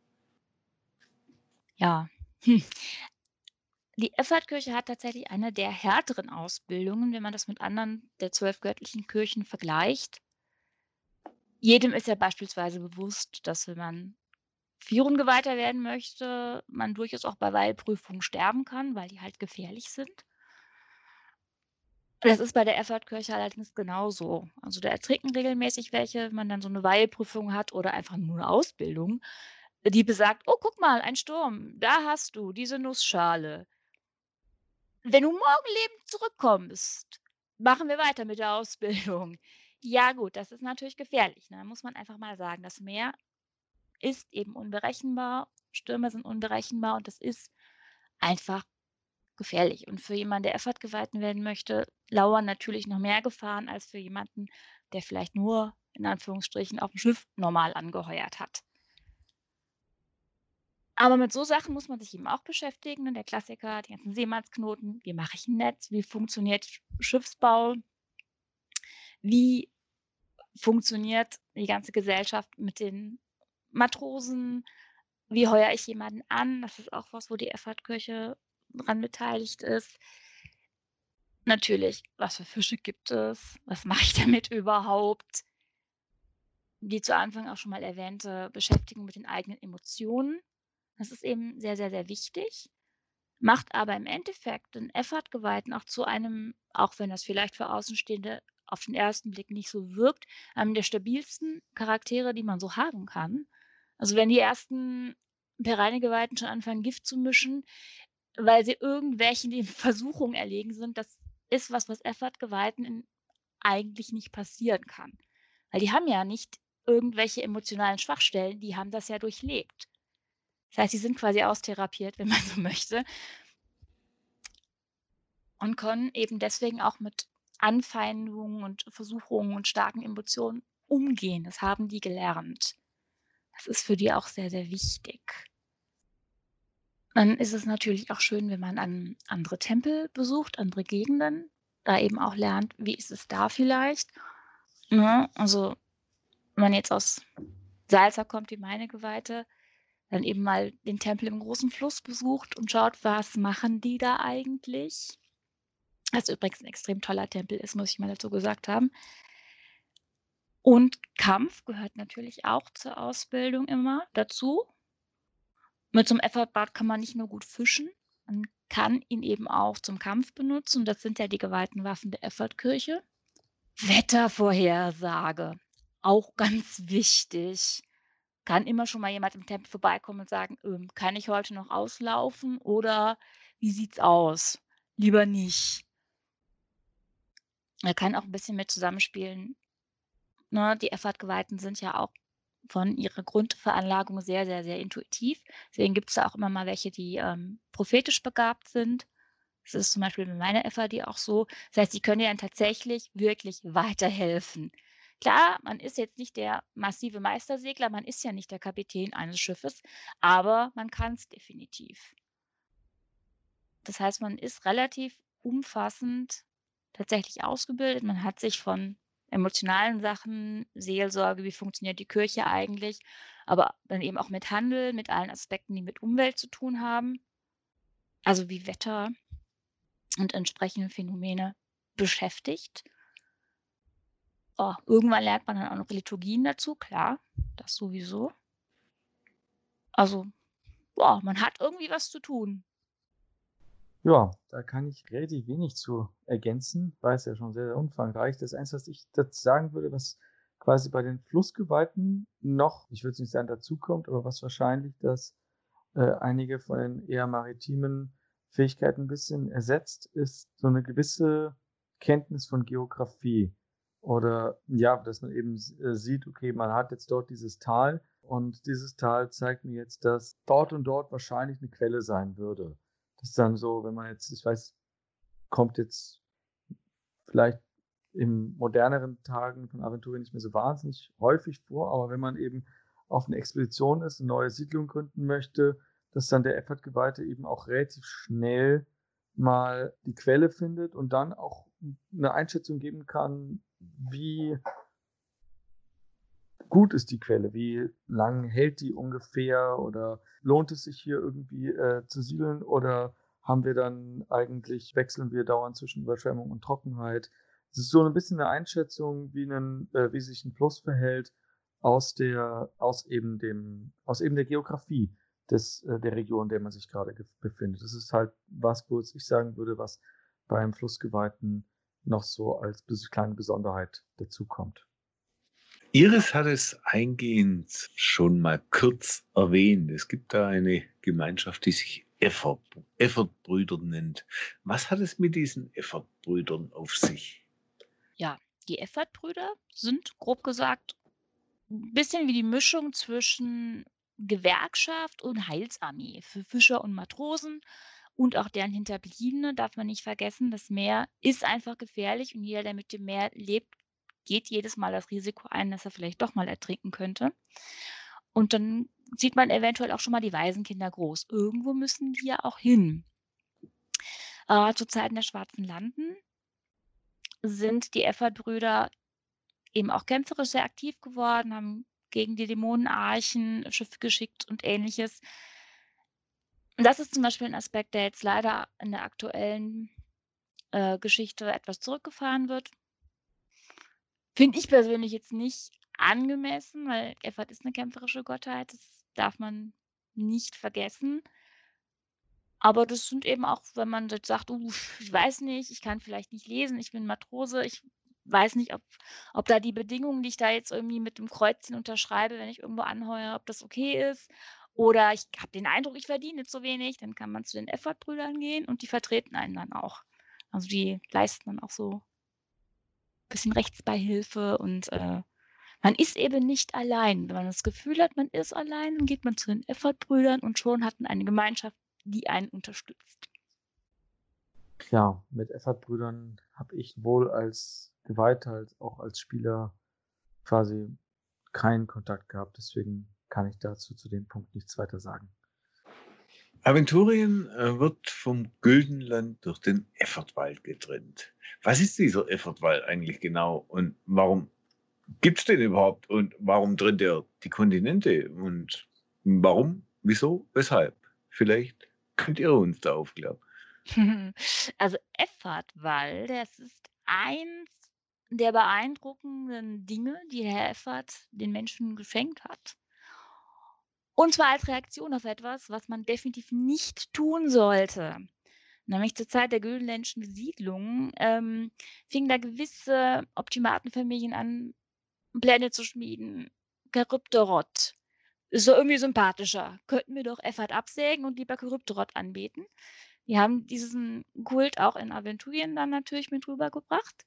Ja. Hm. Die Effertkirche hat tatsächlich eine der härteren Ausbildungen, wenn man das mit anderen der 12 göttlichen Kirchen vergleicht. Jedem ist ja beispielsweise bewusst, dass wenn man Virengeweihter werden möchte, man durchaus auch bei Weihprüfungen sterben kann, weil die halt gefährlich sind. Das ist bei der Effertkirche allerdings genauso. Also, da ertrinken regelmäßig welche, wenn man dann so 'ne Weihprüfung hat oder einfach nur 'ne Ausbildung, die besagt: „Oh, guck mal, ein Sturm. Da hast du diese Nussschale.“ „Wenn du morgen lebend zurückkommst, machen wir weiter mit der Ausbildung.“ *laughs* Ja gut, das ist natürlich gefährlich, ne? Muss man einfach mal sagen. Das Meer ist eben unberechenbar, Stürme sind unberechenbar und das ist einfach gefährlich. Und für jemanden, der Effort-Geweihten werden möchte, lauern natürlich noch mehr Gefahren als für jemanden, der vielleicht nur in Anführungsstrichen auf'm Schiff normal angeheuert hat. Aber mit so Sachen muss man sich eben auch beschäftigen, ne? Der Klassiker, die ganzen Seemannsknoten. Wie mache ich 'n Netz? Wie funktioniert Sch Schiffsbau? Wie funktioniert die ganze Gesellschaft mit den Matrosen? Wie heuere ich jemanden an? Das ist auch was, wo die Effertkirche dran beteiligt ist. Natürlich, was für Fische gibt es? Was mache ich damit *laughs* überhaupt? Die zu Anfang auch schon mal erwähnte Beschäftigung mit den eigenen Emotionen. Das ist eben sehr, sehr, sehr wichtig, macht aber im Endeffekt den Effort-Geweihten auch zu einem, auch wenn das vielleicht für Außenstehende auf den ersten Blick nicht so wirkt, einem der stabilsten Charaktere, die man so haben kann. Also, wenn die ersten Pereinegeweihten schon anfangen, Gift zu mischen, weil sie irgendwelchen den Versuchungen erlegen sind, das ist was, was Effort-Geweihten eigentlich nicht passieren kann. Weil die haben ja nicht irgendwelche emotionalen Schwachstellen, die haben das ja durchlebt. Das heißt, die sind quasi austherapiert, wenn man so möchte. Und können eben deswegen auch mit Anfeindungen und Versuchungen und starken Emotionen umgehen. Das haben die gelernt. Das ist für die auch sehr, sehr wichtig. Dann ist es natürlich auch schön, wenn man an andere Tempel besucht, andere Gegenden, da eben auch lernt, wie ist es da vielleicht, ne? Also, wenn man jetzt aus Salza kommt, die Meinegeweihte, dann eben mal den Tempel im großen Fluss besucht und schaut, was machen die da eigentlich? Was übrigens 'n extrem toller Tempel ist, muss ich mal dazu gesagt haben. Und Kampf gehört natürlich auch zur Ausbildung immer dazu. Mit so 'nem Effortbad kann man nicht nur gut fischen, man kann ihn eben auch zum Kampf benutzen. Das sind ja die geweihten Waffen der Effortkirche. Wettervorhersage, auch *laughs* ganz wichtig. Kann immer schon mal jemand im Tempel vorbeikommen und sagen: „Ähm, kann ich heute noch auslaufen oder wie sieht's aus? Lieber nicht.“ Er kann auch 'n bisschen mit zusammenspielen ne, die Effort-Geweihten sind ja auch von ihrer Grundveranlagung sehr, sehr, sehr intuitiv. Deswegen gibt es da auch immer mal welche, die ähm, prophetisch begabt sind. Das ist zum Beispiel bei meiner FAD auch so. Das heißt, sie können ja tatsächlich wirklich weiterhelfen. Klar, man ist jetzt nicht der massive Meistersegler, man ist ja nicht der Kapitän eines Schiffes, aber man kann es definitiv. Das heißt, man ist relativ umfassend tatsächlich ausgebildet. Man hat sich von emotionalen Sachen, Seelsorge, wie funktioniert die Kirche eigentlich, aber dann eben auch mit Handel, mit allen Aspekten, die mit Umwelt zu tun haben, also wie Wetter und entsprechende Phänomene beschäftigt. Oh, irgendwann lernt man dann auch noch Liturgien dazu, klar, das sowieso. Also, boah, man hat irgendwie was zu tun. Ja, da kann ich relativ wenig zu ergänzen, weil es ja schon sehr, sehr umfangreich. Das Einzige, was ich dazu sagen würde, was quasi bei den Flussgeweihten noch, ich würde es nicht sagen dazukommt, aber was wahrscheinlich, dass äh, einige von den eher maritimen Fähigkeiten ein bisschen ersetzt, ist so eine gewisse Kenntnis von Geografie. Oder ja, dass man eben äh, sieht, okay, man hat jetzt dort dieses Tal und dieses Tal zeigt mir jetzt, dass dort und dort wahrscheinlich eine Quelle sein würde. Das ist dann so, wenn man jetzt, ich weiß, kommt jetzt vielleicht in moderneren Tagen von Aventurien nicht mehr so wahnsinnig häufig vor, aber wenn man eben auf eine Expedition ist, eine neue Siedlung gründen möchte, dass dann der Effort-Geweihte eben auch relativ schnell mal die Quelle findet und dann auch eine Einschätzung geben kann, wie gut ist die Quelle, wie lang hält die ungefähr oder lohnt es sich hier irgendwie äh, zu siedeln oder haben wir dann eigentlich, wechseln wir dauernd zwischen Überschwemmung und Trockenheit. Es ist so ein bisschen eine Einschätzung, wie, einen, äh, wie sich ein Fluss verhält aus der, aus eben dem, aus eben der Geografie des, äh, der Region, in der man sich gerade befindet. Das ist halt was, wo ich sagen würde, was beim Flussgeweihten noch so als kleine Besonderheit dazukommt. Iris hat es eingehend schon mal kurz erwähnt. Es gibt da eine Gemeinschaft, die sich Effort-Brüder nennt. Was hat es mit diesen Effort-Brüdern auf sich? Ja, die Effort-Brüder sind grob gesagt ein bisschen wie die Mischung zwischen Gewerkschaft und Heilsarmee für Fischer und Matrosen und auch deren Hinterbliebene darf man nicht vergessen. Das Meer ist einfach gefährlich und jeder, der mit dem Meer lebt, geht jedes Mal das Risiko ein, dass er vielleicht doch mal ertrinken könnte. Und dann sieht man eventuell auch schon mal die Waisenkinder groß. Irgendwo müssen die ja auch hin. Äh, zu Zeiten der Schwarzen Landen sind die Effert-Brüder eben auch kämpferisch sehr aktiv geworden, haben gegen die Dämonenarchen Schiffe geschickt und ähnliches. Und das ist zum Beispiel ein Aspekt, der jetzt leider in der aktuellen äh, Geschichte etwas zurückgefahren wird. Finde ich persönlich jetzt nicht angemessen, weil Effert ist eine kämpferische Gottheit, das darf man nicht vergessen. Aber das sind eben auch, wenn man jetzt sagt, uh, ich weiß nicht, ich kann vielleicht nicht lesen, ich bin Matrose, ich weiß nicht, ob, ob da die Bedingungen, die ich da jetzt irgendwie mit dem Kreuzchen unterschreibe, wenn ich irgendwo anheuere, ob das okay ist. Oder ich habe den Eindruck, ich verdiene zu wenig, dann kann man zu den Effort-Brüdern gehen und die vertreten einen dann auch. Also die leisten dann auch so bisschen Rechtsbeihilfe und äh, man ist eben nicht allein. Wenn man das Gefühl hat, man ist allein, dann geht man zu den Effort-Brüdern und schon hat man eine Gemeinschaft, die einen unterstützt. Klar, mit Effort-Brüdern habe ich wohl als Geweihter als auch als Spieler quasi keinen Kontakt gehabt. Deswegen kann ich dazu zu dem Punkt nichts weiter sagen. Aventurien äh, wird vom Güldenland durch den Effortwald getrennt. Was ist dieser Effortwald eigentlich genau und warum gibt es den überhaupt und warum trennt er die Kontinente und warum, wieso, weshalb? Vielleicht könnt ihr uns da aufklären. *laughs* Also Effortwald, das ist eins der beeindruckenden Dinge, die Herr Effert den Menschen geschenkt hat. Und zwar als Reaktion auf etwas, was man definitiv nicht tun sollte. Nämlich zur Zeit der Grönländischen Besiedlung ähm, fingen da gewisse Optimatenfamilien an, Pläne zu schmieden. Charybdorot ist so irgendwie sympathischer. Könnten wir doch Effert absägen und lieber Charybdorot anbeten. Die haben diesen Kult auch in Aventurien dann natürlich mit rübergebracht.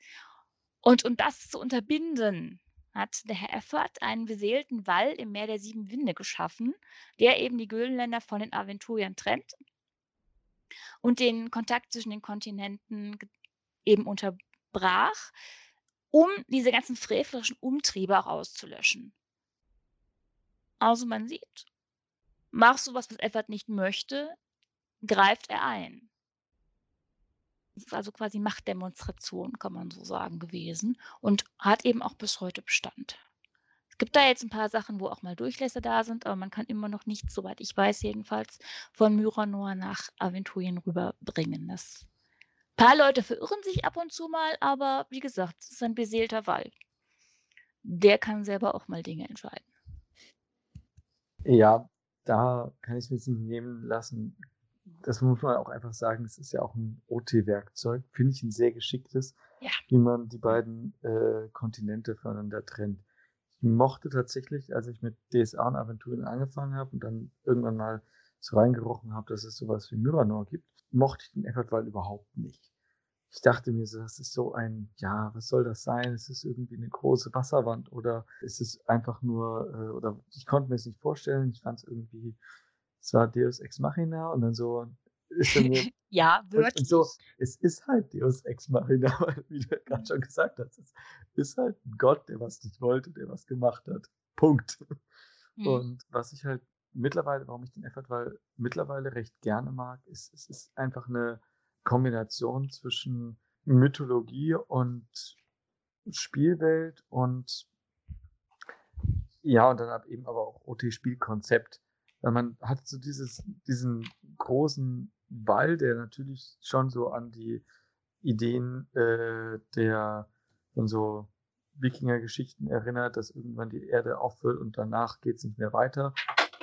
Und um das zu unterbinden, hat der Herr Effert einen beseelten Wall im Meer der sieben Winde geschaffen, der eben die Güldenländer von den Aventuriern trennt und den Kontakt zwischen den Kontinenten eben unterbrach, um diese ganzen frevelischen Umtriebe auch auszulöschen. Also man sieht, machst du was, was Effert nicht möchte, greift er ein. Also quasi Machtdemonstration, kann man so sagen, gewesen und hat eben auch bis heute Bestand. Es gibt da jetzt ein paar Sachen, wo auch mal Durchlässe da sind, aber man kann immer noch nichts, soweit ich weiß jedenfalls, von Myranor nach Aventurien rüberbringen. Das ein paar Leute verirren sich ab und zu mal, aber wie gesagt, es ist ein beseelter Wall. Der kann selber auch mal Dinge entscheiden. Ja, da kann ich es mir nicht nehmen lassen, das muss man auch einfach sagen, es ist ja auch ein OT-Werkzeug. Finde ich ein sehr geschicktes, Ja. wie man die beiden äh, Kontinente voneinander trennt. Ich mochte tatsächlich, als ich mit DSA und Aventuren angefangen habe und dann irgendwann mal so reingerochen habe, dass es sowas wie Myranor gibt, mochte ich den Effortwall überhaupt nicht. Ich dachte mir so, das ist so ein, ja, was soll das sein? Es ist irgendwie eine große Wasserwand oder ist es einfach nur, äh, oder ich konnte mir es nicht vorstellen. Ich fand es irgendwie, es war Deus Ex Machina und dann so ist er mir *laughs* Ja, wirklich. und so, es ist halt Deus Ex Machina, *laughs* weil, wie du gerade schon gesagt hast, es ist halt ein Gott, der was nicht wollte, der was gemacht hat. Punkt. Mhm. Und was ich halt mittlerweile, warum ich den Effortwall mittlerweile recht gerne mag, ist, es ist einfach eine Kombination zwischen Mythologie und Spielwelt und ja, und dann eben aber auch OT-Spielkonzept. Weil man hat so dieses, diesen großen Ball, der natürlich schon so an die Ideen äh, der von so Wikinger-Geschichten erinnert, dass irgendwann die Erde aufhört und danach geht es nicht mehr weiter.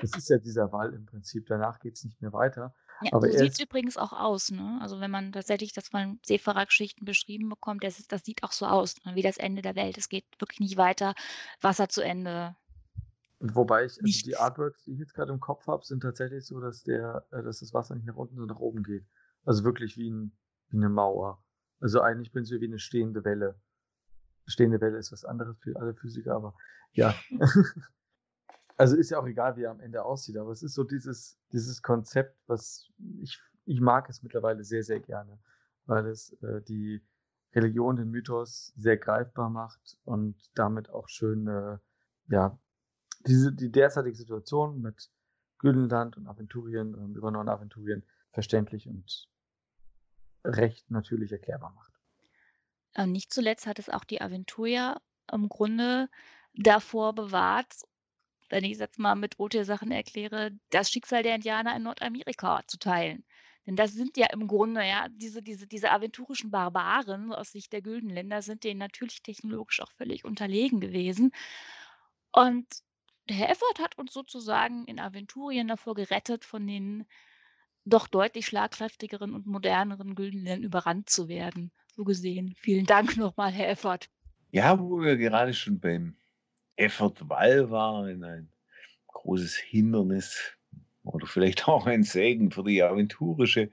Das ist ja dieser Wall im Prinzip, danach geht es nicht mehr weiter. Ja, aber so sieht es übrigens auch aus, ne? Also wenn man tatsächlich das von Seefahrer-Geschichten beschrieben bekommt, das, ist, das sieht auch so aus, ne? wie das Ende der Welt. Es geht wirklich nicht weiter, Wasser zu Ende. Wobei ich, also die. Artworks, die ich jetzt gerade im Kopf habe, sind tatsächlich so, dass der, äh, dass das Wasser nicht nach unten, sondern nach oben geht. Also wirklich wie, ein, wie eine Mauer. Also eigentlich bin ich so wie eine stehende Welle. Stehende Welle ist was anderes für alle Physiker, aber ja. *laughs* also ist ja auch egal, wie er am Ende aussieht, aber es ist so dieses, dieses Konzept, was ich, ich mag es mittlerweile sehr, sehr gerne, weil es äh, die Religion, den Mythos sehr greifbar macht und damit auch schön, äh, ja, diese, die derzeitige Situation mit Grünland und Aventurien, ähm, über neuen Aventurien verständlich und recht natürlich erklärbar macht. Ähm, nicht zuletzt hat es auch die Aventuria im Grunde davor bewahrt, wenn ich es jetzt mal mit OT-Sachen erkläre, das Schicksal der Indianer in Nordamerika zu teilen. Denn das sind ja im Grunde, ja, diese, diese, diese aventurischen Barbaren aus Sicht der Güldenländer sind denen natürlich technologisch auch völlig unterlegen gewesen. Und der Herr Effort hat uns sozusagen in Aventurien davor gerettet, von den doch deutlich schlagkräftigeren und moderneren Güldenländern überrannt zu werden. So gesehen. Vielen Dank *laughs* nochmal, Herr Effort. Ja, wo wir gerade schon beim Effortwall waren, ein großes Hindernis oder vielleicht *laughs* auch ein Segen für die aventurische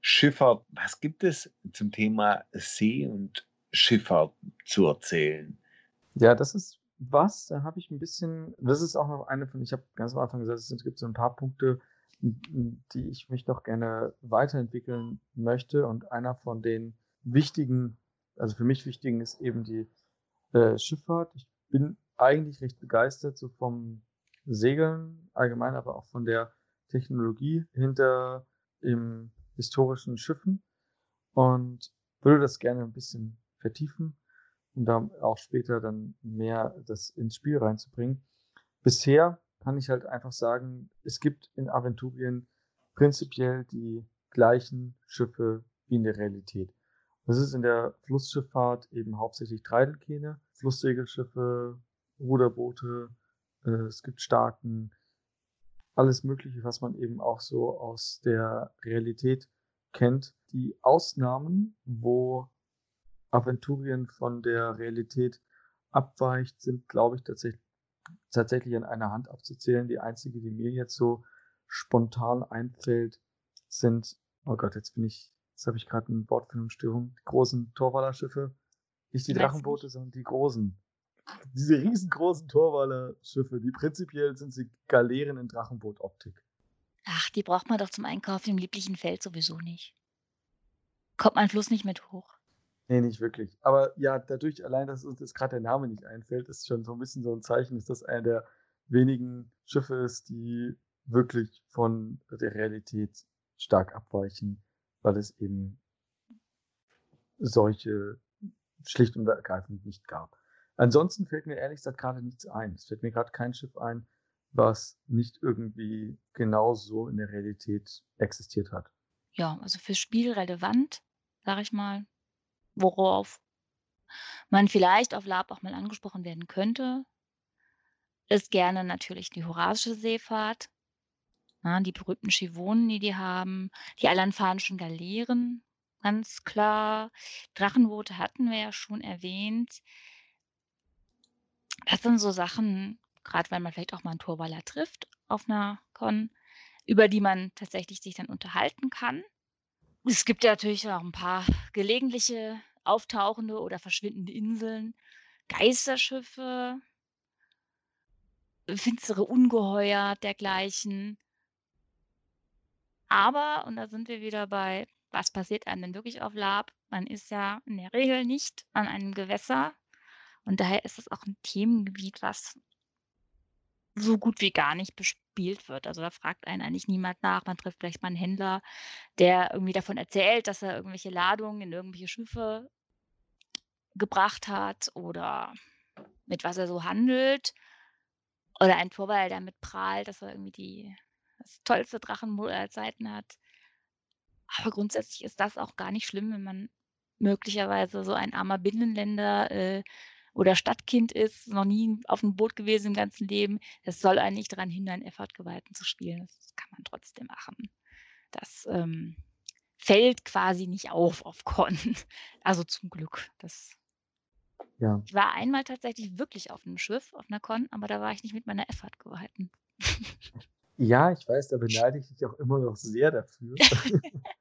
Schifffahrt. Was gibt es zum Thema See und Schifffahrt zu erzählen? Ja, das ist was, da habe ich ein bisschen, das ist auch noch eine von, ich habe ganz am Anfang gesagt, es gibt so ein paar Punkte, die ich mich noch gerne weiterentwickeln möchte. Und einer von den wichtigen, also für mich wichtigen ist eben die äh, Schifffahrt. Ich bin eigentlich recht begeistert so vom Segeln allgemein, aber auch von der Technologie hinter im historischen Schiffen. Und würde das gerne ein bisschen vertiefen um da auch später dann mehr das ins Spiel reinzubringen. Bisher kann ich halt einfach sagen, es gibt in Aventurien prinzipiell die gleichen Schiffe wie in der Realität. Das ist in der Flussschifffahrt eben hauptsächlich Treidelkähne, Flusssegelschiffe, Ruderboote, äh, es gibt Starken, alles Mögliche, was man eben auch so aus der Realität kennt. Die Ausnahmen, wo Aventurien von der Realität abweicht, sind, glaube ich, tatsächlich, tatsächlich an einer Hand abzuzählen. Die einzige, die mir jetzt so spontan einfällt, sind, oh Gott, jetzt bin ich, jetzt habe ich gerade eine Wortfindungsstörung, die großen Torwallerschiffe. Nicht die Drachenboote, sondern die großen diese riesengroßen Torwaller-Schiffe, die prinzipiell sind sie Galeeren in Drachenboot-Optik. Ach, die braucht man doch zum Einkaufen im lieblichen Feld sowieso nicht. Kommt man Fluss nicht mit hoch. Nee, nicht wirklich. Aber ja, dadurch allein, dass uns jetzt gerade der Name nicht einfällt, ist schon so ein bisschen so ein Zeichen, dass das einer der wenigen Schiffe ist, die wirklich von der Realität stark abweichen, weil es eben solche schlicht und ergreifend nicht gab. Ansonsten fällt mir ehrlich gesagt gerade nichts ein. Es fällt mir gerade kein Schiff ein, was nicht irgendwie genauso in der Realität existiert hat. Ja, also fürs Spiel relevant, sag ich mal, worauf man vielleicht auf Lab auch mal angesprochen werden könnte, ist gerne natürlich die Horasische Seefahrt, ja, die berühmten Chivonen, die die haben, die alanfanischen Galeeren, ganz klar. Drachenboote hatten wir ja schon erwähnt. Das sind so Sachen, gerade weil man vielleicht auch mal einen Torwaller trifft auf einer Con, über die man tatsächlich sich dann unterhalten kann. Es gibt ja natürlich auch ein paar gelegentliche auftauchende oder verschwindende Inseln, Geisterschiffe, finstere Ungeheuer dergleichen. Aber, und da sind wir wieder bei, was passiert einem denn wirklich auf Lab? Man ist ja in der Regel nicht an einem Gewässer. Und daher ist es auch ein Themengebiet, was so gut wie gar nicht bespielt wird. Also da fragt einen eigentlich niemand nach. Man trifft vielleicht mal einen Händler, der irgendwie davon erzählt, dass er irgendwelche Ladungen in irgendwelche Schiffe gebracht hat oder mit was er so handelt. Oder ein Torwall, der damit prahlt, dass er irgendwie die das tollste Drachenmodell aller Zeiten hat. Aber grundsätzlich ist das auch gar nicht schlimm, wenn man möglicherweise so ein armer Binnenländer äh, oder Stadtkind ist, noch nie auf einem Boot gewesen im ganzen Leben. Das soll einen nicht daran hindern, Effort-Gewalten zu spielen. Das kann man trotzdem machen. Das ähm, fällt quasi nicht auf *laughs* auf Con. Also zum Glück. Das Ja. ich war einmal tatsächlich wirklich auf einem Schiff, auf einer Con, aber da war ich nicht mit meiner Effort gehalten. Ja, ich weiß, da beneide ich dich auch immer noch sehr dafür. *laughs*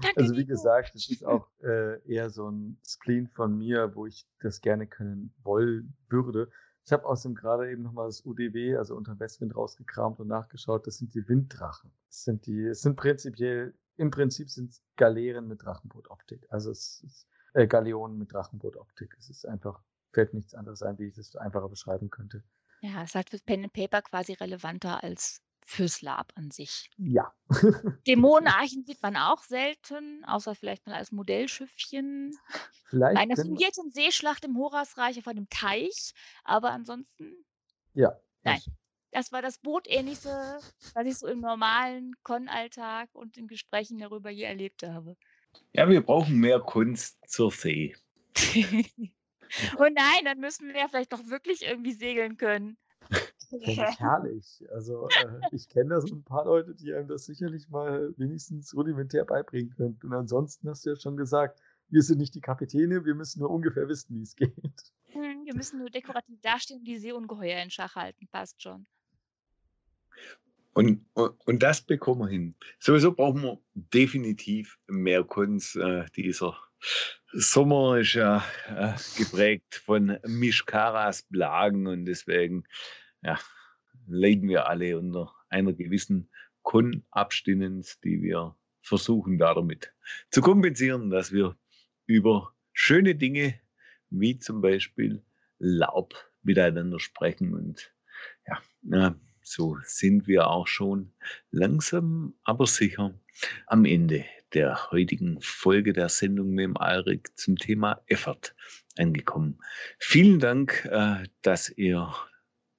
Danke, Also wie gesagt, es ist auch äh, eher so ein Spleen von mir, wo ich das gerne können wollen würde. Ich habe außerdem gerade eben nochmal das UDW, also unter Westwind rausgekramt und nachgeschaut. Das sind die Winddrachen. Das sind die, es sind prinzipiell, im Prinzip sind es Galeeren mit Drachenbootoptik. Also es ist äh, Galeonen mit Drachenbootoptik. Es ist einfach, fällt nichts anderes ein, wie ich es einfacher beschreiben könnte. Ja, ist halt fürs Pen and Paper quasi relevanter als fürs Lab an sich. Ja. *laughs* Dämonenarchen sieht man auch selten, außer vielleicht mal als Modellschiffchen. Vielleicht, wenn, fingierten Seeschlacht im Horasreich auf einem Teich, aber ansonsten, ja. Nein. das- das war das Bootähnlichste, was ich so im normalen Con-Alltag und in Gesprächen darüber je erlebt habe. Ja, wir brauchen mehr Kunst zur See. *laughs* oh nein, dann müssen wir ja vielleicht doch wirklich irgendwie segeln können. Ich herrlich. Also äh, ich kenne da so ein paar Leute, die einem das sicherlich mal wenigstens rudimentär beibringen könnten. Und ansonsten hast du ja schon gesagt, wir sind nicht die Kapitäne, wir müssen nur ungefähr wissen, wie es geht. Hm, Wir müssen nur dekorativ dastehen und die Seeungeheuer in Schach halten. Passt schon. Und, und, und das bekommen wir hin. Sowieso brauchen wir definitiv mehr Kunst. Äh, dieser Sommer ist ja äh, geprägt von Mischkaras Blagen und deswegen ja, leiden wir alle unter einer gewissen Kon-Abstinenz, die wir versuchen damit zu kompensieren, dass wir über schöne Dinge wie zum Beispiel Laub miteinander sprechen und ja, ja so sind wir auch schon langsam, aber sicher am Ende der heutigen Folge der Sendung mit dem Alrik zum Thema Effort angekommen. Vielen Dank, äh, dass ihr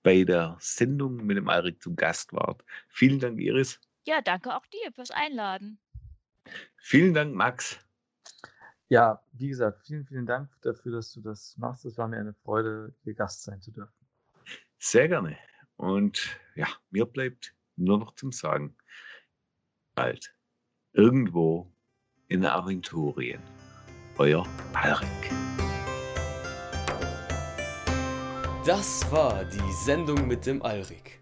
bei der Sendung mit dem Alrik zu Gast wart. Vielen Dank, Iris. Ja, danke auch dir fürs Einladen. Vielen Dank, Max. Ja, wie gesagt, vielen, vielen Dank dafür, dass du das machst. Es war mir eine Freude, hier Gast sein zu dürfen. Sehr gerne. Und ja, mir bleibt nur noch zum Sagen, bald irgendwo in Aventurien. Euer Alrik. Das war die Sendung mit dem Alrik.